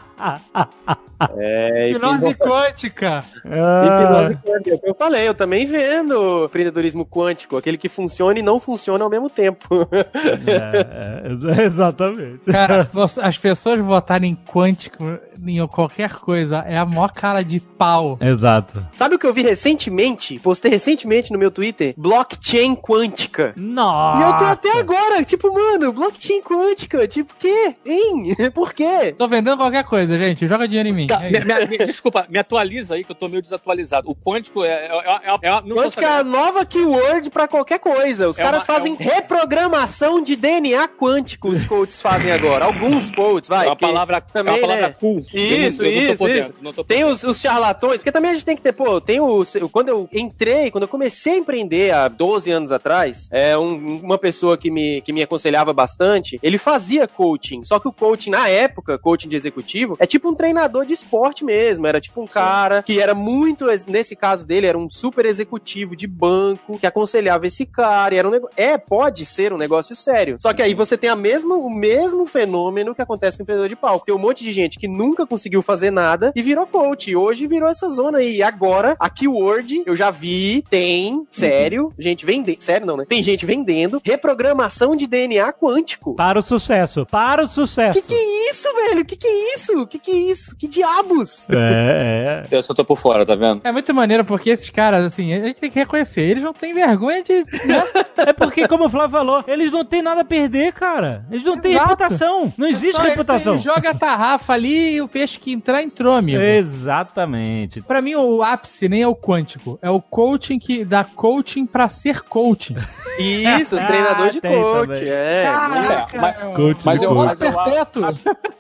D: É,
F: Hipnose quântica.
D: Hipnose quântica, é o que eu falei, eu também vendo empreendedorismo quântico, aquele que funciona e não funciona ao mesmo tempo.
B: É, é, <laughs> exatamente.
F: Cara, as pessoas votarem quântico em qualquer coisa é a maior cara de pau.
B: Exato.
D: Sabe o que eu vi recentemente? Postei recentemente no meu Twitter? Blockchain quântica.
B: Nossa.
D: E eu tô até agora, tipo, mano, blockchain quântica, tipo, quê? Hein? <laughs> Por quê?
F: Tô vendendo qualquer coisa, gente. Joga dinheiro em mim.
C: Tá,
F: É
C: me- me- me- desculpa, me atualiza aí que eu tô meio desatualizado. O quântico é. é, é, é, é
D: Quântica é a nova keyword pra qualquer coisa. Os
C: É
D: caras
C: uma-
D: fazem
C: é um-
D: reprogramação de DNA quântico, os coaches fazem agora. Alguns coaches, vai.
C: É uma palavra,
D: também,
C: é uma palavra
D: né?
C: cool.
D: Isso,
C: eu não, eu não
D: isso,
C: por
D: isso.
C: dentro, não
D: Tem os, os charlatões, porque também a gente tem que ter, pô, tem o. Quando eu entrei, quando eu comecei a empreender há 12 anos atrás, é um- uma pessoa que me, que me aconselhava bastante, ele fazia coaching. Só que o coaching, na época, coaching de executivo, é tipo um treinador de esporte mesmo. Era tipo um cara que era muito. Nesse caso dele, era um super executivo de banco que aconselhava esse cara. E era um negócio. É, pode ser um negócio sério. Só que aí você tem a mesma, o mesmo fenômeno que acontece com o empreendedor de palco. Tem um monte de gente que nunca conseguiu fazer nada e virou coach. E hoje virou essa zona aí. E agora, a keyword, eu já vi, tem, sério, gente vendendo. Sério não, né? Tem gente vendendo reprogramação de DNA quântico.
B: Para o sucesso. Para o sucesso.
D: Que que é isso, velho? Que que é isso? Que que é isso? Que diabos?
B: É, <laughs> é.
C: Eu só tô por fora, tá vendo?
F: É muito maneiro porque esses caras, assim, a gente tem que reconhecer, eles não têm vergonha de. né? <laughs>
B: É porque, como o Flávio falou, eles não têm nada a perder, cara. Eles não têm
F: Exato.
B: reputação. Não existe
F: Só
B: reputação.
F: Ele joga a tarrafa ali e o peixe que entrar, entrou, amigo.
B: Exatamente.
F: Pra mim, o ápice nem é o quântico. É o coaching que dá coaching pra ser coaching. <laughs>
D: Isso, os treinadores de
B: Tem
D: coach.
B: também.
D: É.
F: Caraca,
C: mas-.
B: Coach
C: Mas
B: de
C: eu-
B: coach.
C: mas eu-
F: perpétuo.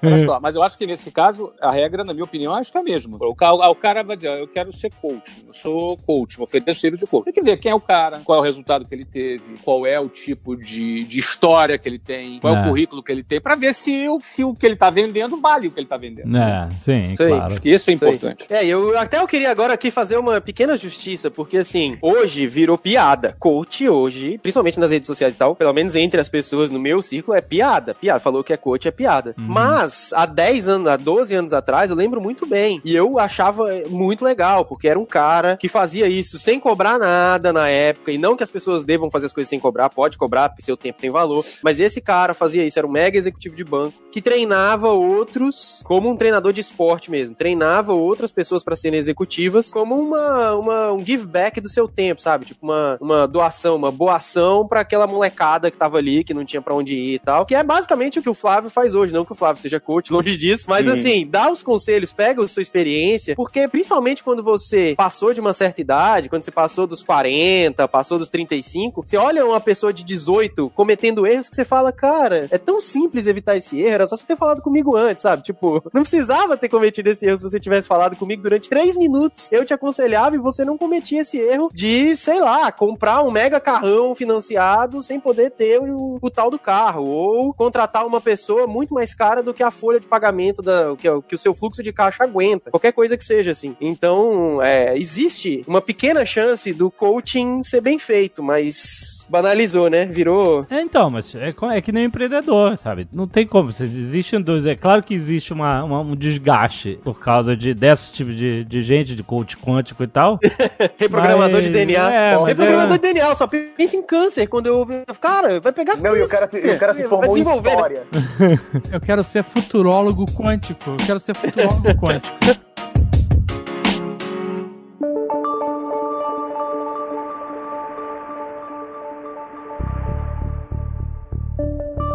C: Olha só, mas eu acho que nesse caso, a regra, na minha opinião, acho que é a mesma. O cara, o cara vai dizer, eu quero ser coach, eu sou coach, vou oferecer serviço de coach. Tem que ver quem é o cara, qual é o resultado que ele teve, qual é o tipo de, de história que ele tem, qual é,
B: É.
C: o currículo que ele tem, pra ver se o, se o que ele tá vendendo vale o que ele tá vendendo.
B: É, sim, claro.
C: Acho que isso é importante.
D: É, eu até eu queria agora aqui fazer uma pequena justiça, porque assim, hoje virou piada. Coach hoje, principalmente nas redes sociais e tal, pelo menos entre as pessoas no meu círculo, é piada. Piada. Falou que é coach, é piada.
B: Uhum.
D: Mas, há 10 anos, há 12 anos atrás, eu lembro muito bem. E eu achava muito legal, porque era um cara que fazia isso sem cobrar nada na época. E não que as pessoas devam fazer as coisas sem cobrar, pode cobrar, porque seu tempo tem valor. Mas esse cara fazia isso, era um mega executivo de banco, que treinava outros como um treinador de esporte mesmo. Treinava outras pessoas para serem executivas como uma, uma, um give back do seu tempo, sabe? Tipo uma, uma doação, uma boa ação para aquela molecada que tava ali, que não tinha para onde ir e tal. Que é basicamente o que o Flávio faz hoje. Não que o Flávio seja coach, <laughs> longe disso. Mas
C: Sim.
D: assim, dá os conselhos, pega a sua experiência, porque principalmente quando você passou de uma certa idade, quando você passou dos 40, passou dos 35, você olha uma pessoa de 18 cometendo erros que você fala, cara, é tão simples evitar esse erro, era só você ter falado comigo antes, sabe? Tipo, <laughs> não precisava ter cometido esse erro se você tivesse falado comigo durante 3 minutos. Eu te aconselhava e você não cometia esse erro de, sei lá, comprar um mega carrão financiado sem poder ter o, o tal do carro, ou contratar uma pessoa muito mais cara do que a folha de pagamento da, que, que o seu fluxo de caixa aguenta. Qualquer coisa que seja assim. Então, é, existe uma pequena chance do coaching ser bem feito, mas banalizou, né? Virou.
B: É, então, mas é, é que nem empreendedor, sabe? Não tem como. Se existem dois. É claro que existe uma, uma- um desgaste por causa de, desse tipo de, de gente, de coach quântico e tal. <laughs>
D: Reprogramador
B: Mas-
D: de DNA.
B: é,
D: Reprogramador
B: é-
D: de DNA, só pensa em câncer. Quando eu ouvi, cara, vai pegar
E: Não, e o cara, se- e o cara se formou em
D: desenvolver, né?
E: história.
F: Eu quero ser futurólogo quântico. Eu quero ser futurólogo <laughs> quântico.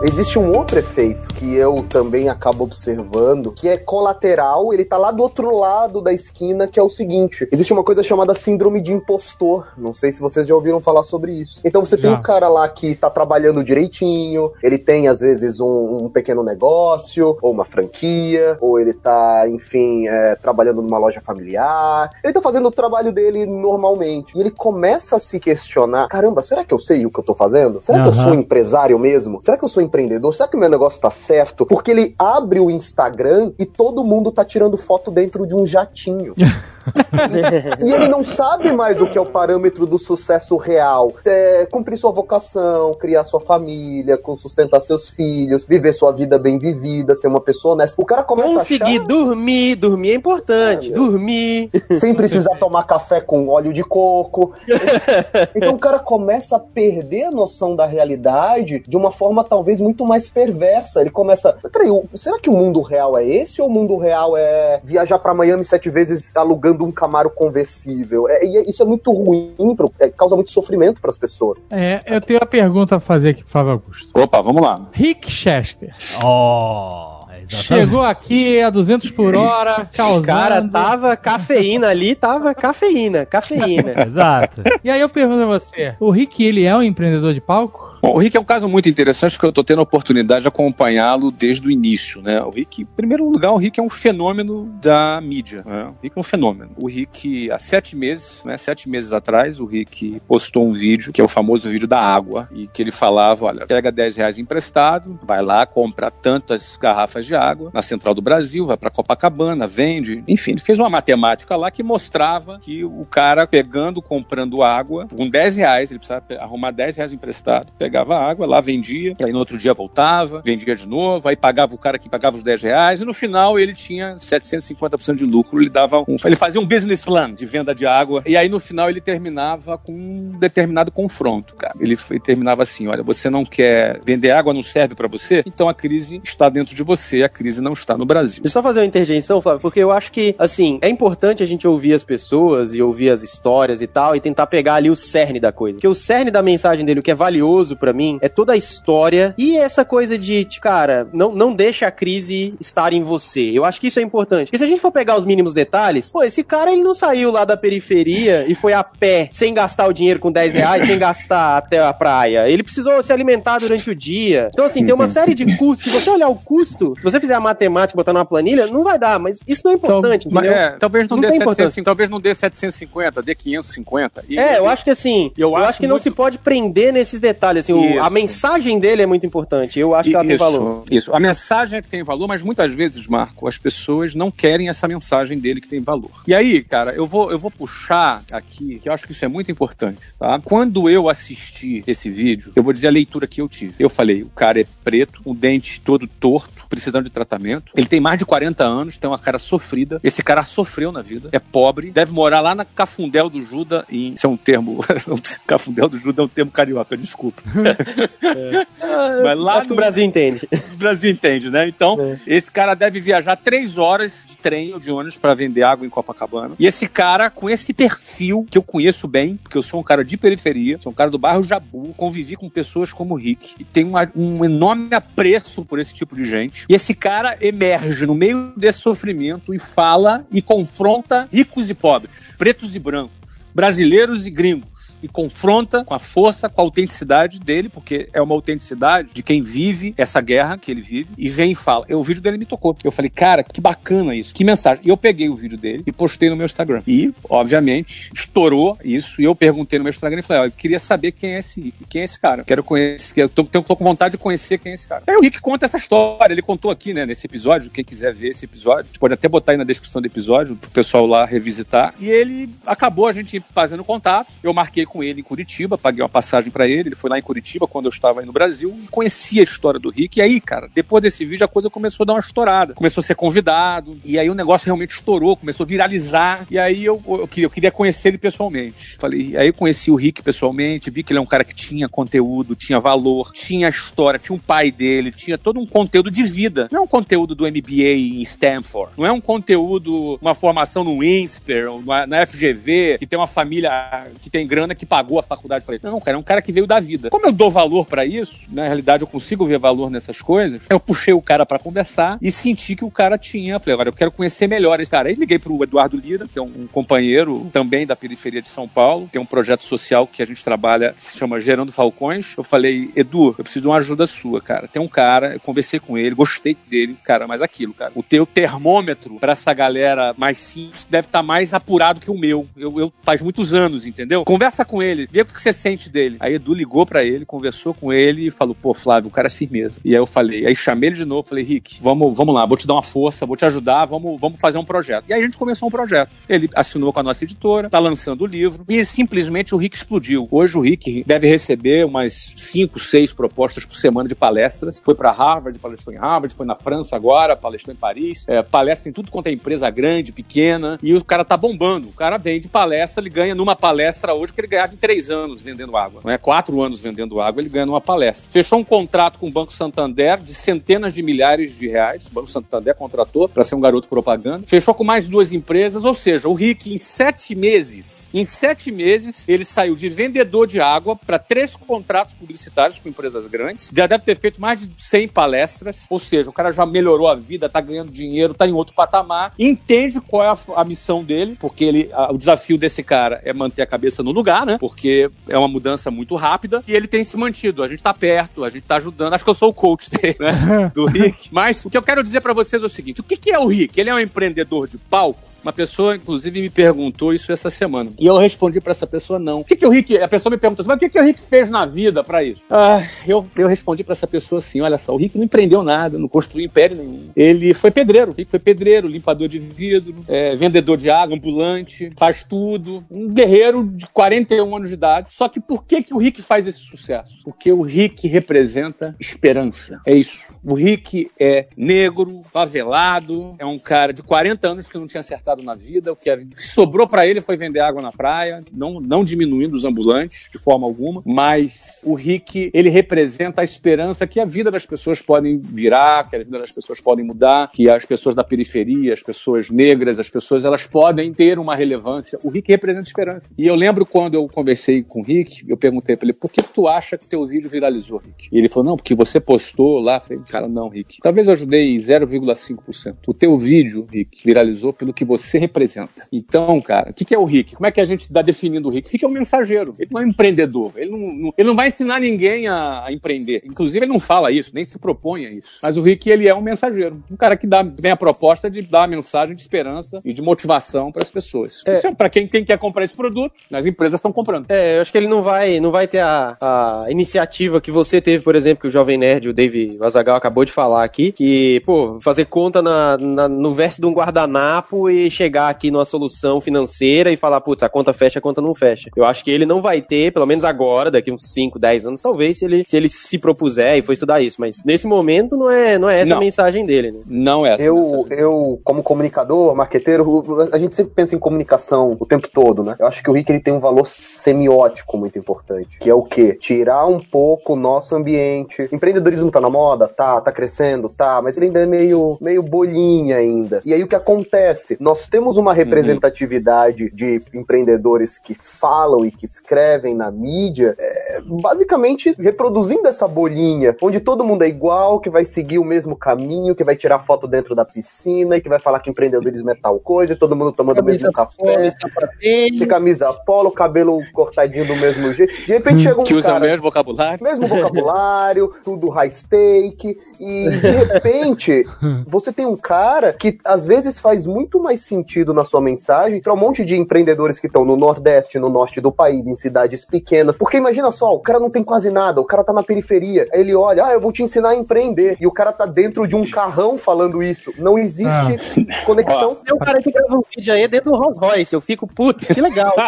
E: Existe um outro efeito que eu também acabo observando, que é colateral, ele tá lá do outro lado da esquina, que é o seguinte: existe uma coisa chamada síndrome de impostor. Não sei se vocês já ouviram falar sobre isso. Então você tem
F: Já.
E: um cara lá que tá trabalhando direitinho, ele tem às vezes um, um pequeno negócio, ou uma franquia, ou ele tá, enfim, é, trabalhando numa loja familiar. Ele tá fazendo o trabalho dele normalmente. E ele começa a se questionar: caramba, será que eu sei o que eu tô fazendo? Será que eu sou empresário mesmo? Será que eu sou empreendedor? Será que o meu negócio tá certo? Porque ele abre o Instagram e todo mundo tá tirando foto dentro de um jatinho. <laughs> e ele não sabe mais o que é o parâmetro do sucesso real. É cumprir sua vocação, criar sua família, sustentar seus filhos, viver sua vida bem vivida, ser uma pessoa honesta. O cara começa
D: Conseguir
E: a
D: dormir, dormir é importante.
E: Meu.
D: dormir.
E: achar sem precisar tomar café com óleo de coco. <laughs> Então o cara começa a perder a noção da realidade de uma forma talvez muito mais perversa. Ele começa, peraí, será que o mundo real é esse ou o mundo real é viajar pra Miami sete vezes alugando um Camaro conversível? É, e é- isso é muito ruim, pro- é, causa muito sofrimento pras pessoas.
F: É, eu tenho uma pergunta a fazer aqui, Flávio Augusto.
C: Opa, vamos lá.
F: Rick Chester
B: Oh, exatamente.
F: chegou aqui a 200 por hora, <laughs> causando.
D: Cara, tava cafeína ali, tava cafeína, cafeína. <laughs>
B: Exato.
F: E aí eu pergunto a você, o Rick, ele é um empreendedor de palco?
C: Bom, o Rick é um caso muito interessante porque eu estou tendo a oportunidade de acompanhá-lo desde o início, né? O Rick, em primeiro lugar, o Rick é um fenômeno da mídia, né? O Rick é um fenômeno. O Rick, há sete meses, né? Sete meses atrás, o Rick postou um vídeo, que é o famoso vídeo da água, e que ele falava, olha, pega 10 reais emprestado, vai lá, compra tantas garrafas de água na Central do Brasil, vai para Copacabana, vende, enfim, ele fez uma matemática lá que mostrava que o cara pegando, comprando água, com 10 reais, ele precisava arrumar 10 reais emprestado, pegava água, lá vendia, aí no outro dia voltava, vendia de novo, aí pagava o cara que pagava os 10 reais, e no final ele tinha 750% de lucro, ele dava um, ele fazia um business plan de venda de água, e aí no final ele terminava com um determinado confronto, cara. Ele, foi- terminava assim, olha, você não quer vender água, não serve pra você, então a crise está dentro de você, a crise não está no Brasil.
D: Deixa eu só fazer uma interjeição, Flávio, porque eu acho que, assim, é importante a gente ouvir as pessoas e ouvir as histórias e tal, e tentar pegar ali o cerne da coisa. Porque o cerne da mensagem dele, o que é valioso pra mim, é toda a história e essa coisa de, cara, não, não deixa a crise estar em você. Eu acho que isso é importante. Porque se a gente for pegar os mínimos detalhes, pô, esse cara, ele não saiu lá da periferia e foi a pé, sem gastar o dinheiro com 10 reais, sem gastar até a praia. Ele precisou se alimentar durante o dia. Então, assim, tem uma série de custos. Se você olhar o custo, se você fizer a matemática e botar numa planilha, não vai dar, mas isso não é importante,
C: Mas,
D: entendeu?
C: é, talvez não,
D: Não
C: dê
D: tem
C: 750, talvez não dê 750, dê 550. E-
D: É, eu acho que assim, eu,
C: Eu
D: acho,
C: acho
D: que não
C: muito-
D: se pode prender nesses detalhes. Assim, o- a mensagem dele é muito importante. Eu acho que ela tem valor.
C: Isso. A mensagem é que tem valor, mas muitas vezes, Marco, as pessoas não querem essa mensagem dele que tem valor. E aí, cara, eu vou, eu vou puxar aqui, que eu acho que isso é muito importante, tá? Quando eu assisti esse vídeo, eu vou dizer a leitura que eu tive. Eu falei, o cara é preto, o dente todo torto, precisando de tratamento. Ele tem mais de 40 anos, tem uma cara sofrida. Esse cara sofreu na vida, é pobre, deve morar lá na Cafundel do Juda, em... Isso é um termo... <laughs> Cafundel do Juda é um termo carioca, desculpa. Mas lá
D: acho que
C: no-
D: o Brasil entende.
C: o Brasil entende, né? Então,
D: É.
C: esse cara deve viajar três horas de trem ou de ônibus para vender água em Copacabana. E esse cara, com esse perfil que eu conheço bem, porque eu sou um cara de periferia, sou um cara do bairro Jabu, convivi com pessoas como o Rick, e tenho uma- um enorme apreço por esse tipo de gente. E esse cara emerge no meio desse sofrimento e fala e confronta ricos e pobres, pretos e brancos, brasileiros e gringos e confronta com a força, com a autenticidade dele, porque é uma autenticidade de quem vive essa guerra que ele vive, e vem e fala. O vídeo dele me tocou. Eu falei, cara, que bacana isso, que mensagem. E eu peguei o vídeo dele e postei no meu Instagram. E, obviamente, estourou isso. E eu perguntei no meu Instagram e falei, ó, eu queria saber quem é esse quem é esse cara. Quero conhecer, eu tô, tô com vontade de conhecer quem é esse cara. Aí o Rick conta essa história, ele contou aqui, né, nesse episódio, quem quiser ver esse episódio, pode até botar aí na descrição do episódio, pro pessoal lá revisitar. E ele acabou a gente fazendo contato. Eu marquei com ele em Curitiba, paguei uma passagem para ele. Ele foi lá em Curitiba quando eu estava aí no Brasil e conhecia a história do Rick. E aí, cara, depois desse vídeo a coisa começou a dar uma estourada. Começou a ser convidado. E aí o negócio realmente estourou, começou a viralizar. E aí eu, eu, eu queria conhecer ele pessoalmente. Falei, aí eu conheci o Rick pessoalmente, vi que ele é um cara que tinha conteúdo, tinha valor, tinha história, tinha um pai dele, tinha todo um conteúdo de vida. Não é um conteúdo do MBA em Stanford. Não é um conteúdo, uma formação no INSPER, na FGV, que tem uma família que tem grana que pagou a faculdade para ele. Não, cara, é um cara que veio da vida. Como eu dou valor para isso, na realidade eu consigo ver valor nessas coisas, eu puxei o cara para conversar e senti que o cara tinha. Falei, agora eu quero conhecer melhor esse cara. Aí liguei pro Eduardo Lira, que é um companheiro também da periferia de São Paulo, tem um projeto social que a gente trabalha, se chama Gerando Falcões. Eu falei, Edu, eu preciso de uma ajuda sua, cara. Tem um cara, eu conversei com ele, gostei dele, cara, mas aquilo, cara. O teu termômetro para essa galera mais simples deve estar tá mais apurado que o meu. Eu, eu faz muitos anos, entendeu? Conversa com ele, vê o que você sente dele. Aí Edu ligou para ele, conversou com ele e falou: pô, Flávio, o cara é firmeza. E aí eu falei, aí chamei ele de novo, falei, Rick, vamos, vamos lá, vou te dar uma força, vou te ajudar, vamos, vamos fazer um projeto. E aí a gente começou um projeto. Ele assinou com a nossa editora, tá lançando o livro e simplesmente o Rick explodiu. Hoje o Rick deve receber umas cinco, seis propostas por semana de palestras. Foi para Harvard, palestrou em Harvard, foi na França agora, palestrou em Paris, é, palestra em tudo quanto é empresa grande, pequena, e o cara tá bombando. O cara vem de palestra, ele ganha numa palestra hoje que ele ganhava em três anos vendendo água. Não é quatro anos vendendo água, ele ganha numa palestra. Fechou um contrato com o Banco Santander de centenas de milhares de reais. O Banco Santander contratou para ser um garoto propaganda. Fechou com mais duas empresas, ou seja, o Rick em sete meses, em sete meses, ele saiu de vendedor de água para três contratos publicitários com empresas grandes. Já deve ter feito mais de 100 palestras, ou seja, o cara já melhorou a vida, tá ganhando dinheiro, tá em outro patamar, entende qual é a, a missão dele, porque ele, a, o desafio desse cara é manter a cabeça no lugar, né? Porque é uma mudança muito rápida e ele tem se mantido. A gente tá perto, a gente tá ajudando. Acho que eu sou o coach dele, né? <laughs> Do Rick. Mas o que eu quero dizer para vocês é o seguinte: o que, que é o Rick? Ele é um empreendedor de palco? Uma pessoa, inclusive, me perguntou isso essa semana. E eu respondi para essa pessoa não. O que, que o Rick. A pessoa me perguntou, mas o que, que o Rick fez na vida para isso? Ah, eu, eu respondi para essa pessoa assim: olha só, o Rick não empreendeu nada, não construiu império nenhum. Ele foi pedreiro. O Rick foi pedreiro, limpador de vidro, é, vendedor de água, ambulante, faz tudo. Um guerreiro de 41 anos de idade. Só que por que, que o Rick faz esse sucesso? Porque o Rick representa esperança. É isso. O Rick é negro, favelado, é um cara de 40 anos que não tinha acertado na vida. O que sobrou para ele foi vender água na praia, não, não diminuindo os ambulantes de forma alguma, mas o Rick, ele representa a esperança que a vida das pessoas podem virar, que a vida das pessoas podem mudar, que as pessoas da periferia, as pessoas negras, as pessoas, elas podem ter uma relevância. O Rick representa esperança. E eu lembro quando eu conversei com o Rick, eu perguntei para ele, por que tu acha que teu vídeo viralizou, Rick? E ele falou, não, porque você postou lá. Eu falei, cara, não, Rick. Talvez eu ajudei 0,5%. O teu vídeo, Rick, viralizou pelo que você representa. Então, cara, o que, que é o Rick? Como é que a gente está definindo o Rick? O Rick é um mensageiro. Ele não é um empreendedor. Ele não, não ele não vai ensinar ninguém a, a, empreender. Inclusive, ele não fala isso, nem se propõe a isso. Mas o Rick, ele é um mensageiro. Um cara que dá, tem a proposta de dar a mensagem de esperança e de motivação para as pessoas. É. Isso é para quem, quem quer comprar esse produto, as empresas estão comprando.
D: É, eu acho que ele não vai, não vai ter a, a iniciativa que você teve, por exemplo, que o Jovem Nerd, o Dave Vazagal, acabou de falar aqui, que, pô, fazer conta na, na no verso de um guardanapo e chegar aqui numa solução financeira e falar, putz, a conta fecha, a conta não fecha. Eu acho que ele não vai ter, pelo menos agora, daqui uns 5, 10 anos, talvez, se ele, se ele se propuser e for estudar isso. Mas nesse momento não é, não é essa não. a mensagem dele, né?
C: Não é essa.
E: Eu, eu, como comunicador, marqueteiro, a gente sempre pensa em comunicação o tempo todo, né? Eu acho que o Rick ele tem um valor semiótico muito importante, que é o quê? Tirar um pouco o nosso ambiente. Empreendedorismo tá na moda? Tá, tá crescendo? Tá, mas ele ainda é meio, meio bolinha ainda. E aí o que acontece? Nós temos uma representatividade uhum. de empreendedores que falam e que escrevem na mídia, é, basicamente reproduzindo essa bolinha, onde todo mundo é igual, que vai seguir o mesmo caminho, que vai tirar foto dentro da piscina e que vai falar que empreendedorismo é tal coisa, e todo mundo tomando o mesmo café, polo, camisa polo, cabelo cortadinho do mesmo jeito. De repente chega um
C: Que usa o mesmo vocabulário.
E: mesmo vocabulário, tudo high stake, e de <laughs> repente você tem um cara que às vezes faz muito mais sentido na sua mensagem para um monte de empreendedores que estão no Nordeste, no Norte do país, em cidades pequenas. Porque imagina só, o cara não tem quase nada, o cara tá na periferia. Aí ele olha, ah, eu vou te ensinar a empreender. E o cara tá dentro de um carrão falando isso. Não existe conexão.
D: Tem um cara que grava um vídeo aí dentro do Rolls Royce. Eu fico, putz, que legal. <laughs>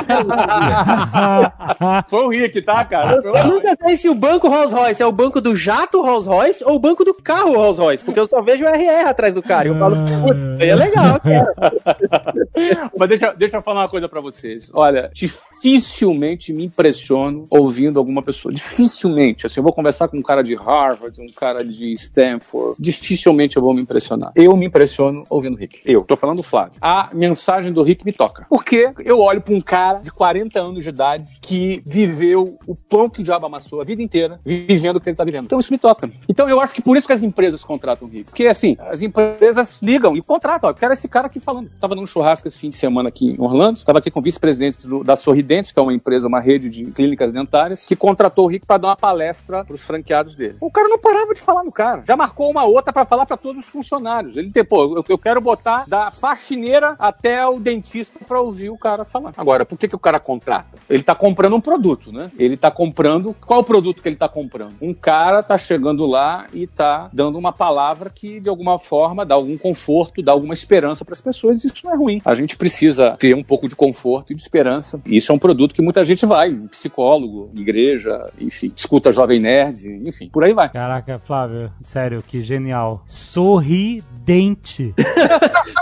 C: Foi o Rick, tá, cara? O
D: Eu nunca sei se o banco Rolls Royce é o banco do jato Rolls Royce ou o banco do carro Rolls Royce, porque eu só vejo o RR atrás do cara. E eu falo, putz, aí é legal, cara. <laughs>
C: Mas deixa, deixa eu falar uma coisa pra vocês. Olha, dificilmente me impressiono ouvindo alguma pessoa. Dificilmente. Assim, eu vou conversar com um cara de Harvard, um cara de Stanford. Dificilmente eu vou me impressionar. Eu me impressiono ouvindo o Rick. Eu. Tô falando do Flávio. A mensagem do Rick me toca. Porque eu olho pra um cara de 40 anos de idade que viveu o pão que o diabo amassou a vida inteira, vivendo o que ele tá vivendo. Então isso me toca. Então eu acho que por isso que as empresas contratam o Rick. Porque assim, as empresas ligam e contratam. Ó, eu quero esse cara aqui falando. Tava num churrasco esse fim de semana aqui em Orlando. Tava aqui com o vice-presidente da Sorridentes, que é uma empresa, uma rede de clínicas dentárias, que contratou o Rick para dar uma palestra pros franqueados dele. O cara não parava de falar no cara. Já marcou uma outra para falar para todos os funcionários. Ele tem, pô, eu, eu quero botar da faxineira até o dentista para ouvir o cara falar. Agora, por que, que o cara contrata? Ele tá comprando um produto, né? Ele tá comprando. Qual é o produto que ele tá comprando? Um cara tá chegando lá e tá dando uma palavra que, de alguma forma, dá algum conforto, dá alguma esperança para as pessoas. Isso não é ruim. A gente precisa ter um pouco de conforto e de esperança. Isso é um produto que muita gente vai. Um psicólogo, igreja, enfim, escuta Jovem Nerd, enfim, por aí vai.
B: Caraca, Flávio, sério, que genial. Sorridente. <laughs>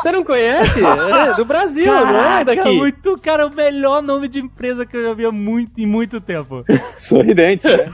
D: Você não conhece? É do Brasil, não é
B: Caraca,
D: daqui.
B: muito, cara, o melhor nome de empresa que eu já vi há muito, em muito tempo. <laughs>
C: Sorridente, né?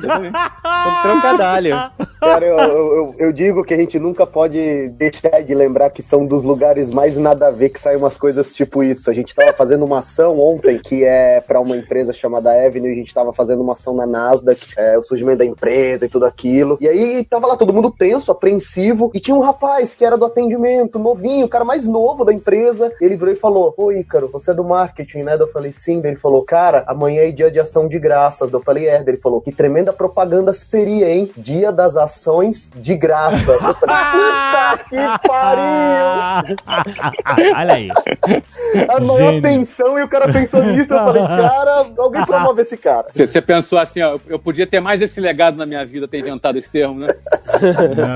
D: Troncadalho.
E: Cara, eu, eu- eu- eu digo que a gente nunca pode deixar de lembrar que são dos lugares mais nada a ver que saem umas coisas tipo isso. A gente tava fazendo uma ação ontem que é pra uma empresa chamada Avenue, a gente tava fazendo uma ação na Nasdaq, é, o surgimento da empresa e tudo aquilo. E aí tava lá todo mundo tenso, apreensivo, e tinha um rapaz que era do atendimento, novinho, o cara mais novo da empresa. Ele virou e falou: Ô Ícaro, você é do marketing, né? Eu falei, sim. Ele falou, cara, amanhã é dia de ação de graças. Eu falei, é. Ele falou, que tremenda propaganda seria, hein? Dia das ações de graça. Eu falei, <laughs> puta que pariu! <laughs>
B: Olha aí.
E: A maior
B: Gênio.
E: tensão e o cara pensou nisso. Eu falei, <laughs> cara, alguém promove esse cara.
C: Você, pensou assim, ó, eu podia ter mais esse legado na minha vida, ter inventado esse termo, né?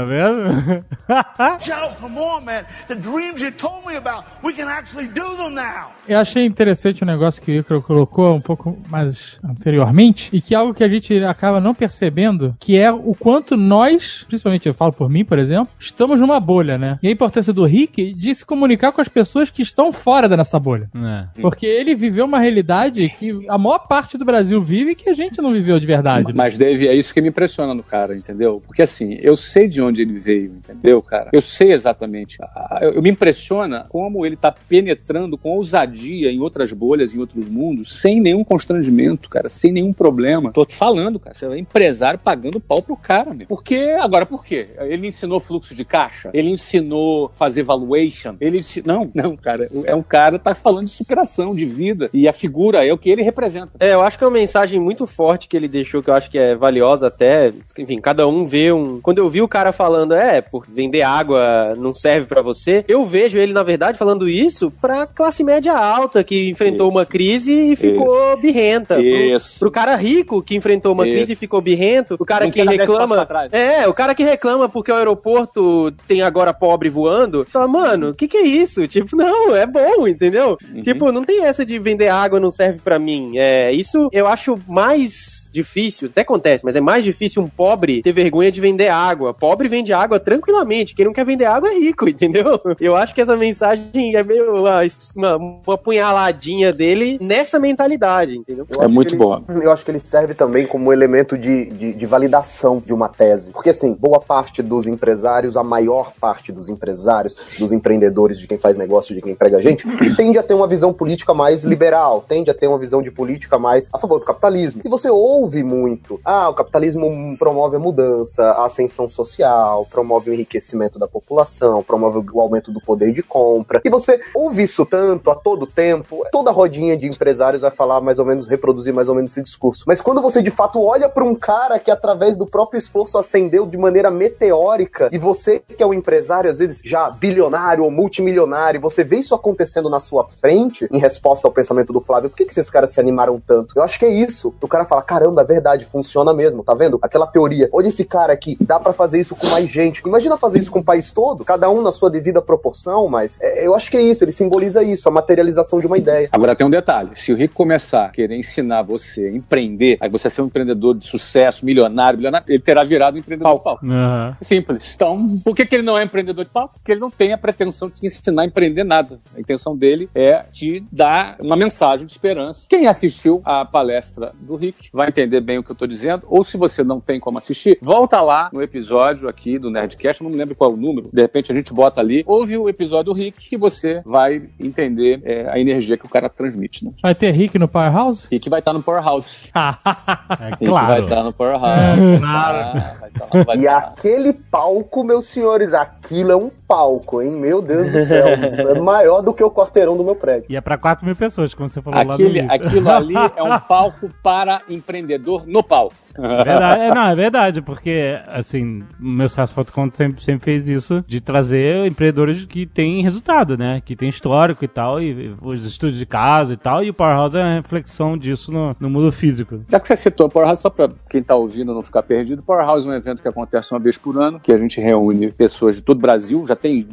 B: Vendo? <laughs>
G: Joe, come on, man. The dreams you told me about, we can actually do them now.
F: Eu achei interessante o negócio que o Icaro colocou um pouco mais anteriormente, e que é algo que a gente acaba não percebendo, que é o quanto nós, principalmente eu falo por mim, por exemplo, estamos numa bolha, né? E a importância do Rick de se comunicar com as pessoas que estão fora dessa bolha.
B: É.
F: Porque ele viveu uma realidade que a maior parte do Brasil vive que a gente não viveu de verdade. né?
C: Mas, Dave, é isso que me impressiona no cara, entendeu? Porque assim, eu sei de onde ele veio, entendeu, cara? Eu sei exatamente. Eu, me impressiona como ele tá penetrando com ousadia em outras bolhas, em outros mundos, sem nenhum constrangimento, cara, sem nenhum problema. Tô te falando, cara, você é empresário pagando pau pro cara, meu. Por quê? Agora, por quê? Ele ensinou fluxo de caixa? Ele ensinou fazer valuation? Ele ensi- Não, não, cara. É um cara que tá falando de superação, de vida. E a figura é o que ele representa.
D: É, eu acho que é uma mensagem muito forte que ele deixou, que eu acho que é valiosa até. Enfim, cada um vê um. Quando eu vi o cara falando, é, por vender água não serve pra você, eu vejo ele, na verdade, falando isso pra classe média alta, que enfrentou
C: Isso.
D: uma crise e ficou birrenta. Pro-
C: Isso.
D: Pro cara rico que enfrentou uma
C: Isso.
D: crise e ficou birrento, o cara
C: Não
D: que reclama. É, o cara que reclama porque o aeroporto tem agora pobre voando, você fala, mano, o que que é isso? Tipo, não, é bom, entendeu?
C: Uhum.
D: Tipo, não tem essa de vender água não serve pra mim. É, isso eu acho mais difícil, até acontece, mas é mais difícil um pobre ter vergonha de vender água. Pobre vende água tranquilamente, quem não quer vender água é rico, <laughs> entendeu? Eu acho que essa mensagem é meio uma, uma, uma punhaladinha dele nessa mentalidade, entendeu?
E: Eu
C: É muito boa.
E: Eu acho que ele serve também como elemento de, de, de validação de uma tese. Porque, assim, boa parte dos empresários, a maior parte dos empresários, dos empreendedores, de quem faz negócio, de quem emprega gente, <clears throat> tende a ter uma visão política mais liberal, tende a ter uma visão de política mais a favor do capitalismo. E você ouve muito, ah, o capitalismo promove a mudança, a ascensão social, promove o enriquecimento da população, promove o aumento do poder de compra. E você ouve isso tanto a todo tempo, toda rodinha de empresários vai falar mais ou menos, reproduzir mais ou menos esse discurso. Mas quando você de fato olha para um cara que através do próprio esforço ascendeu de maneira meteórica e você que é um empresário às vezes já bilionário ou multimilionário, você vê isso acontecendo na sua frente em resposta ao pensamento do Flávio, por que, que esses caras se animaram tanto? Eu acho que é isso. O cara fala, caramba, é verdade, funciona mesmo, tá vendo? Aquela teoria. Olha esse cara aqui, dá para fazer isso com mais gente. Imagina fazer isso com o país todo, cada um na sua devida proporção, mas é, eu acho que é isso, ele simboliza isso, a materialização de uma ideia.
C: Agora tem um detalhe: se o Rico começar a querer ensinar você a empreender, aí você ser um empreendedor de sucesso, milionário, bilionário, ele terá virado um empreendedor de palco.
B: Aham.
C: Simples. Então, por que, que ele não é empreendedor de palco? Porque ele não tem a pretensão de te ensinar a empreender nada. A intenção dele é te dar uma mensagem de esperança. Quem assistiu a palestra do Rick vai entender bem o que eu estou dizendo. Ou se você não tem como assistir, volta lá no episódio aqui do Nerdcast, eu não me lembro qual é o número, de repente a gente bota ali, ouve o episódio do Rick que você vai entender é, a energia que o cara transmite. Né?
F: Vai ter Rick no Powerhouse?
C: Rick vai estar <laughs> no Powerhouse.
B: É
C: Rick vai
B: claro.
C: estar no Powerhouse.
F: É, claro.
C: Ah, vai estar lá, vai
E: E
C: lá.
E: aquele palco, meus senhores, aquilo é um palco, hein? Meu Deus do céu. <laughs> é maior do que o quarteirão do meu prédio.
B: E é pra 4 mil pessoas, como você falou lá no
C: Aquele. Aquilo ali é um <laughs> palco para empreendedor no palco.
B: É verdade, é, não, é verdade, porque, assim, o meu SaaS.com sempre, sempre fez isso, de trazer empreendedores que têm resultado, né? Que tem histórico e tal, e os estudos de caso e tal, e o Powerhouse é uma reflexão disso no, no mundo físico.
C: Já que você citou a Powerhouse, só para quem está ouvindo não ficar perdido, Powerhouse é um evento que acontece uma vez por ano, que a gente reúne pessoas de todo o Brasil. Já tem,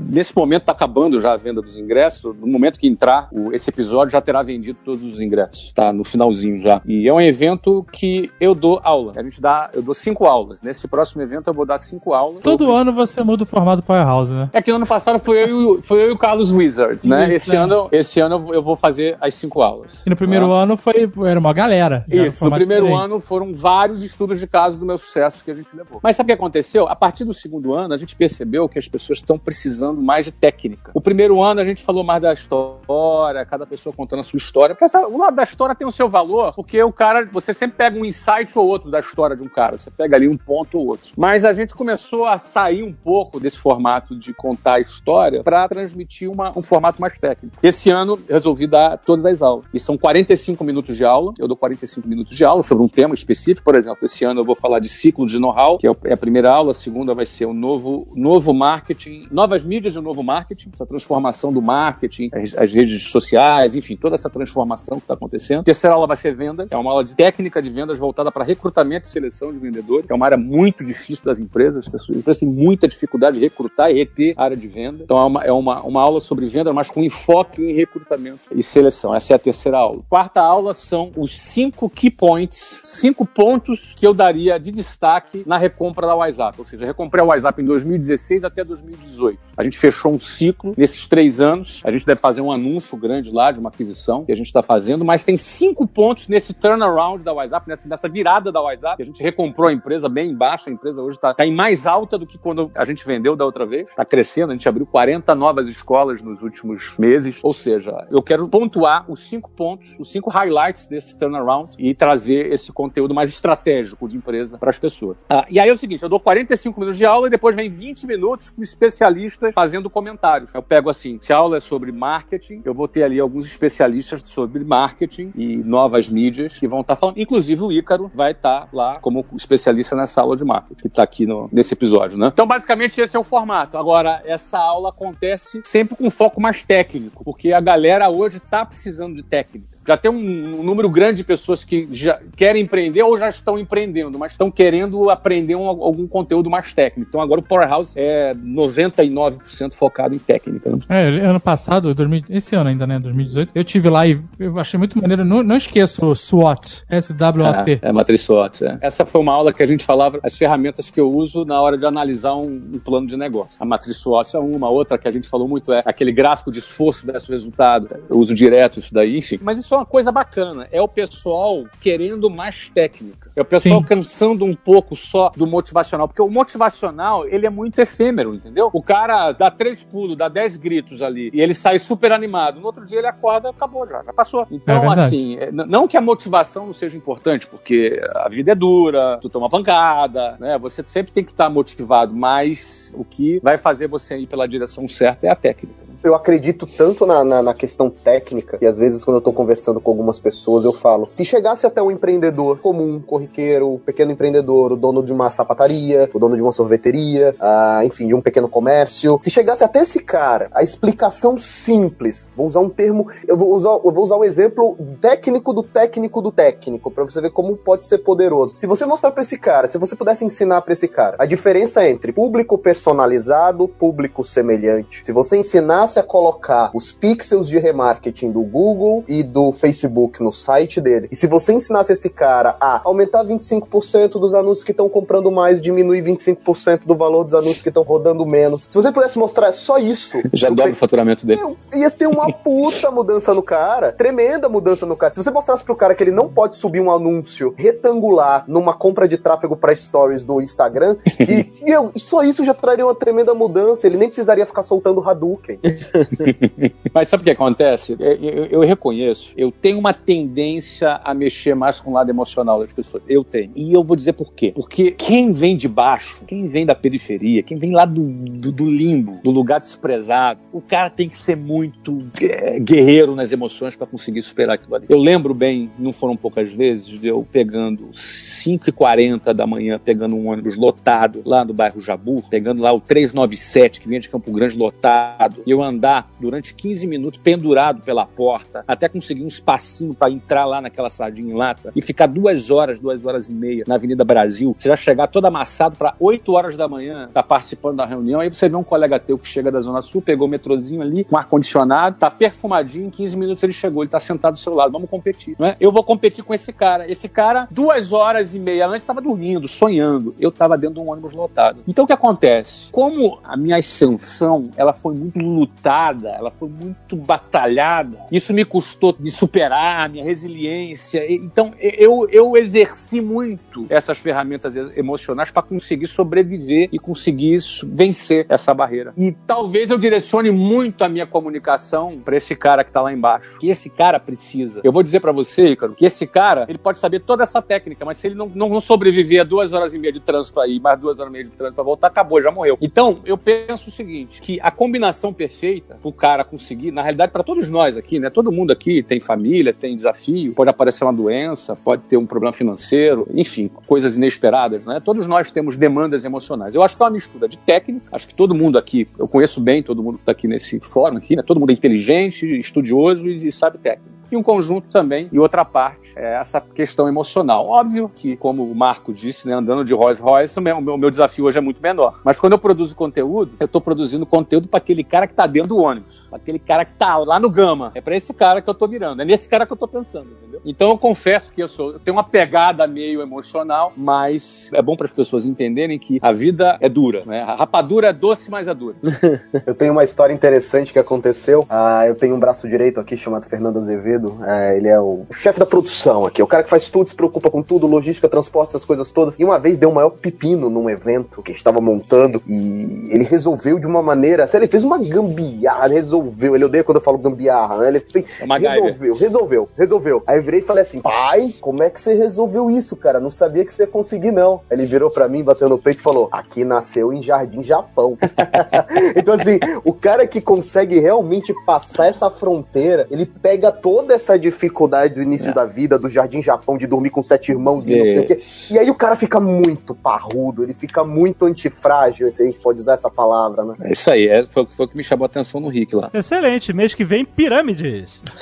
C: nesse momento está acabando já a venda dos ingressos. No momento que entrar o- esse episódio, já terá vendido todos os ingressos, tá? No finalzinho já. E é um evento que eu dou aula. A gente dá, eu dou cinco aulas. Nesse próximo evento eu vou dar cinco aulas.
F: Todo ano você muda o formato do Powerhouse, né?
C: É que no ano passado foi eu, e o- foi eu e o Carlos Wizard, né?
F: Isso,
C: Esse
F: é.
C: ano, esse ano eu vou fazer as cinco aulas.
F: E no primeiro
C: Tá?
F: ano foi, era uma galera.
C: Isso, no primeiro
F: diferente.
C: ano foram vários estudos de caso do meu sucesso que a gente levou. Mas sabe o que aconteceu? A partir do segundo ano, a gente percebeu que as pessoas estão precisando mais de técnica. O primeiro ano a gente falou mais da história, cada pessoa contando a sua história. Essa- o lado da história tem o seu valor, porque o cara, você sempre pega um insight ou outro da história de um cara. Você pega ali um ponto ou outro. Mas a gente começou a sair um pouco desse formato de contar a história para transmitir uma- um formato mais técnico. Esse ano resolvi dar todas as aulas. E são 45 minutos de aula. Eu dou 45 minutos de aula sobre um tema específico. Por exemplo, esse ano eu vou falar de ciclo de know-how, que é é a primeira aula. A segunda vai ser o novo, novo marketing, novas mídias e o novo marketing, essa transformação do marketing, as, as redes sociais, enfim, toda essa transformação que está acontecendo. A terceira aula vai ser venda, é uma aula de técnica de vendas voltada para recrutamento e seleção de vendedores, que é uma área muito difícil das empresas. As empresas têm muita dificuldade de recrutar e reter a área de venda. Então é uma, é uma, uma aula sobre venda, mas com enfoque em recrutamento e seleção. Essa é a terceira aula. Quarta aula são os cinco key points, cinco pontos que eu daria de destaque na recompra da WhatsApp. Ou seja, eu recomprei a WhatsApp em 2016 até 2018. A gente fechou um ciclo nesses três anos. A gente deve fazer um anúncio grande lá de uma aquisição que a gente está fazendo, mas tem cinco pontos nesse turnaround da WhatsApp, nessa, nessa virada da WhatsApp. A gente recomprou a empresa bem embaixo, a empresa hoje está em mais alta do que quando a gente vendeu da outra vez. Está crescendo, a gente abriu 40 novas escolas nos últimos meses. Ou seja, eu quero pontuar os cinco pontos, os cinco highlights desse turnaround e trazer esse conteúdo mais estratégico de empresa para as pessoas. Ah, e aí é o seguinte, eu dou 45 minutos de aula e depois vem 20 minutos com especialistas fazendo comentários. Eu pego assim, se a aula é sobre marketing, eu vou ter ali alguns especialistas sobre marketing e novas mídias que vão estar falando. Inclusive o Ícaro vai estar lá como especialista nessa aula de marketing, que está aqui no- nesse episódio, né? Então, basicamente, esse é o formato. Agora, essa aula acontece sempre com foco mais técnico, porque a galera hoje está precisando de técnica. Já tem um, um número grande de pessoas que já querem empreender ou já estão empreendendo, mas estão querendo aprender um- algum conteúdo mais técnico. Então agora o Powerhouse é 99% focado em técnica. né?
F: É, ano passado, 2000 esse ano ainda, né? 2018, eu tive lá e eu achei muito maneiro. Não, não esqueço o SWOT, S-W-O-T.
C: É, é matriz SWOT. é. Essa foi uma aula que a gente falava as ferramentas que eu uso na hora de analisar um, um plano de negócio. A matriz SWOT é uma, outra que a gente falou muito é aquele gráfico de esforço versus resultado. Eu uso direto isso daí, enfim. Mas isso é uma coisa bacana. É o pessoal querendo mais técnica. É o pessoal
F: Sim.
C: cansando um pouco só do motivacional. Porque o motivacional, ele é muito efêmero, entendeu? O cara dá três pulos, dá dez gritos ali, e ele sai super animado. No outro dia ele acorda, acabou já, já passou. Então,
F: verdade.
C: assim, é, n- não que a motivação não seja importante, porque a vida é dura, tu toma pancada, né? Você sempre tem que estar motivado, mas o que vai fazer você ir pela direção certa é a técnica.
E: Eu acredito tanto na, na, na questão técnica, que às vezes quando eu tô conversando com algumas pessoas, eu falo, se chegasse até um empreendedor comum, corriqueiro, um pequeno empreendedor, o dono de uma sapataria, o dono de uma sorveteria, ah, enfim, de um pequeno comércio, se chegasse até esse cara, a explicação simples, vou usar um termo, eu vou usar, eu vou usar o exemplo técnico do técnico do técnico, pra você ver como pode ser poderoso. Se você mostrar pra esse cara, se você pudesse ensinar pra esse cara, a diferença entre público personalizado, público semelhante. Se você ensinasse a colocar os pixels de remarketing do Google e do Facebook no site dele, e se você ensinasse esse cara a aumentar 25% dos anúncios que estão comprando mais, diminuir 25% do valor dos anúncios que estão rodando menos. Se você pudesse mostrar só isso, <laughs>
C: Já dobra o faturamento dele.
E: ia ter uma <laughs> puta mudança no cara. Tremenda mudança no cara. Se você mostrasse pro cara que ele não pode subir um anúncio retangular numa compra de tráfego para stories do Instagram, <laughs> e, e eu- só isso já traria uma tremenda mudança. Ele nem precisaria ficar soltando Hadouken. <laughs>
C: Mas sabe o que acontece? Eu, eu- eu reconheço, eu tenho uma tendência a mexer mais com o lado emocional das pessoas. Eu tenho. E eu vou dizer por quê. Porque quem vem de baixo, quem vem da periferia, quem vem lá do, do, do limbo, do lugar desprezado, o cara tem que ser muito é, guerreiro nas emoções para conseguir superar aquilo ali. Eu lembro bem, não foram poucas vezes, de eu pegando 5h40 da manhã, pegando um ônibus lotado lá do bairro Jabu, pegando lá o 397, que vinha de Campo Grande lotado, e eu andar durante 15 minutos pendurado pela porta, até conseguir um espacinho para entrar lá naquela sardinha em lata, e ficar duas horas, duas horas e meia na Avenida Brasil. Você já chegar todo amassado para 8 horas da manhã, tá participando da reunião, aí você vê um colega teu que chega da Zona Sul, pegou o metrozinho ali, com ar-condicionado, tá perfumadinho, em 15 minutos ele chegou, ele tá sentado do seu lado, vamos competir, não é? Eu vou competir com esse cara. Esse cara, duas horas e meia antes, tava dormindo, sonhando. Eu tava dentro de um ônibus lotado. Então o que acontece? Como a minha ascensão, ela foi muito lutada, ela foi muito batalhada, isso me custou me superar, minha resiliência. Então eu, eu exerci muito essas ferramentas emocionais para conseguir sobreviver e conseguir vencer essa barreira. E talvez eu direcione muito a minha comunicação para esse cara que tá lá embaixo. Que esse cara precisa. Eu vou dizer para você, Ícaro, que esse cara, ele pode saber toda essa técnica, mas se ele não, não sobreviver a duas horas e meia de trânsito aí, mais duas horas e meia de trânsito pra voltar, acabou, já morreu. Então, eu penso o seguinte, que a combinação perfeita pro cara conseguir, na realidade, para todos nós aqui, né? Todo mundo aqui tem família, tem desafio, pode aparecer uma doença, pode ter um problema financeiro, enfim, coisas inesperadas, né? Todos nós temos demandas emocionais. Eu acho que é uma mistura de técnica, acho que todo mundo aqui, eu conheço bem todo mundo que tá aqui nesse fórum aqui, né? Todo mundo é inteligente, estudioso e sabe técnica e um conjunto também, e outra parte, é essa questão emocional. Óbvio que, como o Marco disse, né, andando de Rolls Royce, também, o meu, o meu desafio hoje é muito menor. Mas quando eu produzo conteúdo, eu estou produzindo conteúdo para aquele cara que está dentro do ônibus, pra aquele cara que está lá no Gama. É para esse cara que eu estou virando, é nesse cara que eu estou pensando, entendeu? Então eu confesso que eu sou, eu tenho uma pegada meio emocional, mas é bom para as pessoas entenderem que a vida é dura, né? A rapadura é doce, mas é dura. <laughs>
E: Eu tenho uma história interessante que aconteceu. Ah, eu tenho um braço direito aqui chamado Fernando Azevedo. É, ele é o chefe da produção aqui, o cara que faz tudo, se preocupa com tudo, logística, transporte, essas coisas todas. E uma vez deu o maior pepino num evento que estava montando e ele resolveu de uma maneira. Ele fez uma gambiarra, resolveu. Ele odeia quando eu falo gambiarra, né? Ele fez,
C: É
E: resolveu, resolveu, resolveu. Aí eu virei e falei assim: pai, como é que você resolveu isso, cara? Não sabia que você ia conseguir, não. Ele virou pra mim, bateu no peito e falou: aqui nasceu em Jardim Japão. <laughs> então, assim, o cara que consegue realmente passar essa fronteira, ele pega toda essa dificuldade do início da vida, do Jardim Japão, de dormir com sete irmãos, de não sei o quê. E aí o cara fica muito parrudo, ele fica muito antifrágil, se a gente pode usar essa palavra, né?
C: É isso aí, é, foi, foi o que me chamou a atenção no Rick lá.
B: Excelente. Mês que vem, pirâmides. <laughs>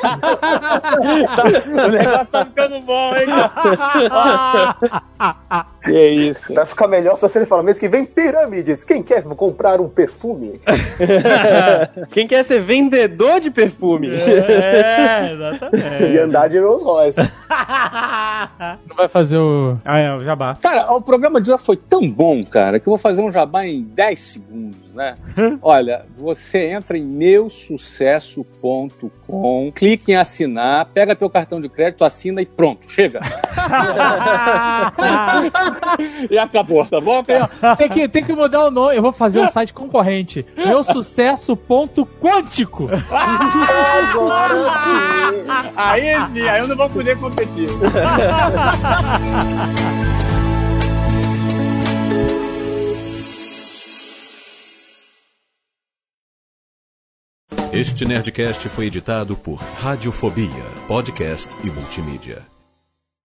C: o negócio tá ficando bom, hein, cara? <laughs> que é isso.
E: Vai ficar melhor só se ele falar mês que vem pirâmides. Quem quer comprar um perfume? <laughs>
D: Quem quer ser vendedor de perfume?
B: É, Exatamente.
E: E andar de Rolls Royce.
F: Não <laughs> vai fazer o.
B: Ah, é, o jabá.
C: Cara, o programa de hoje foi tão bom, cara, que eu vou fazer um jabá em 10 segundos, né? <laughs> Olha, você entra em meusucesso.com, clique em assinar, pega teu cartão de crédito, assina e pronto, chega. <laughs> e acabou, tá bom, cara?
F: Tem que, tem que mudar o nome. Eu vou fazer um site concorrente. Meu sucesso ponto quântico. <laughs>
E: Agora sim.
C: Aí sim, aí eu não vou poder competir.
A: Este Nerdcast foi editado por Radiofobia, podcast e multimídia.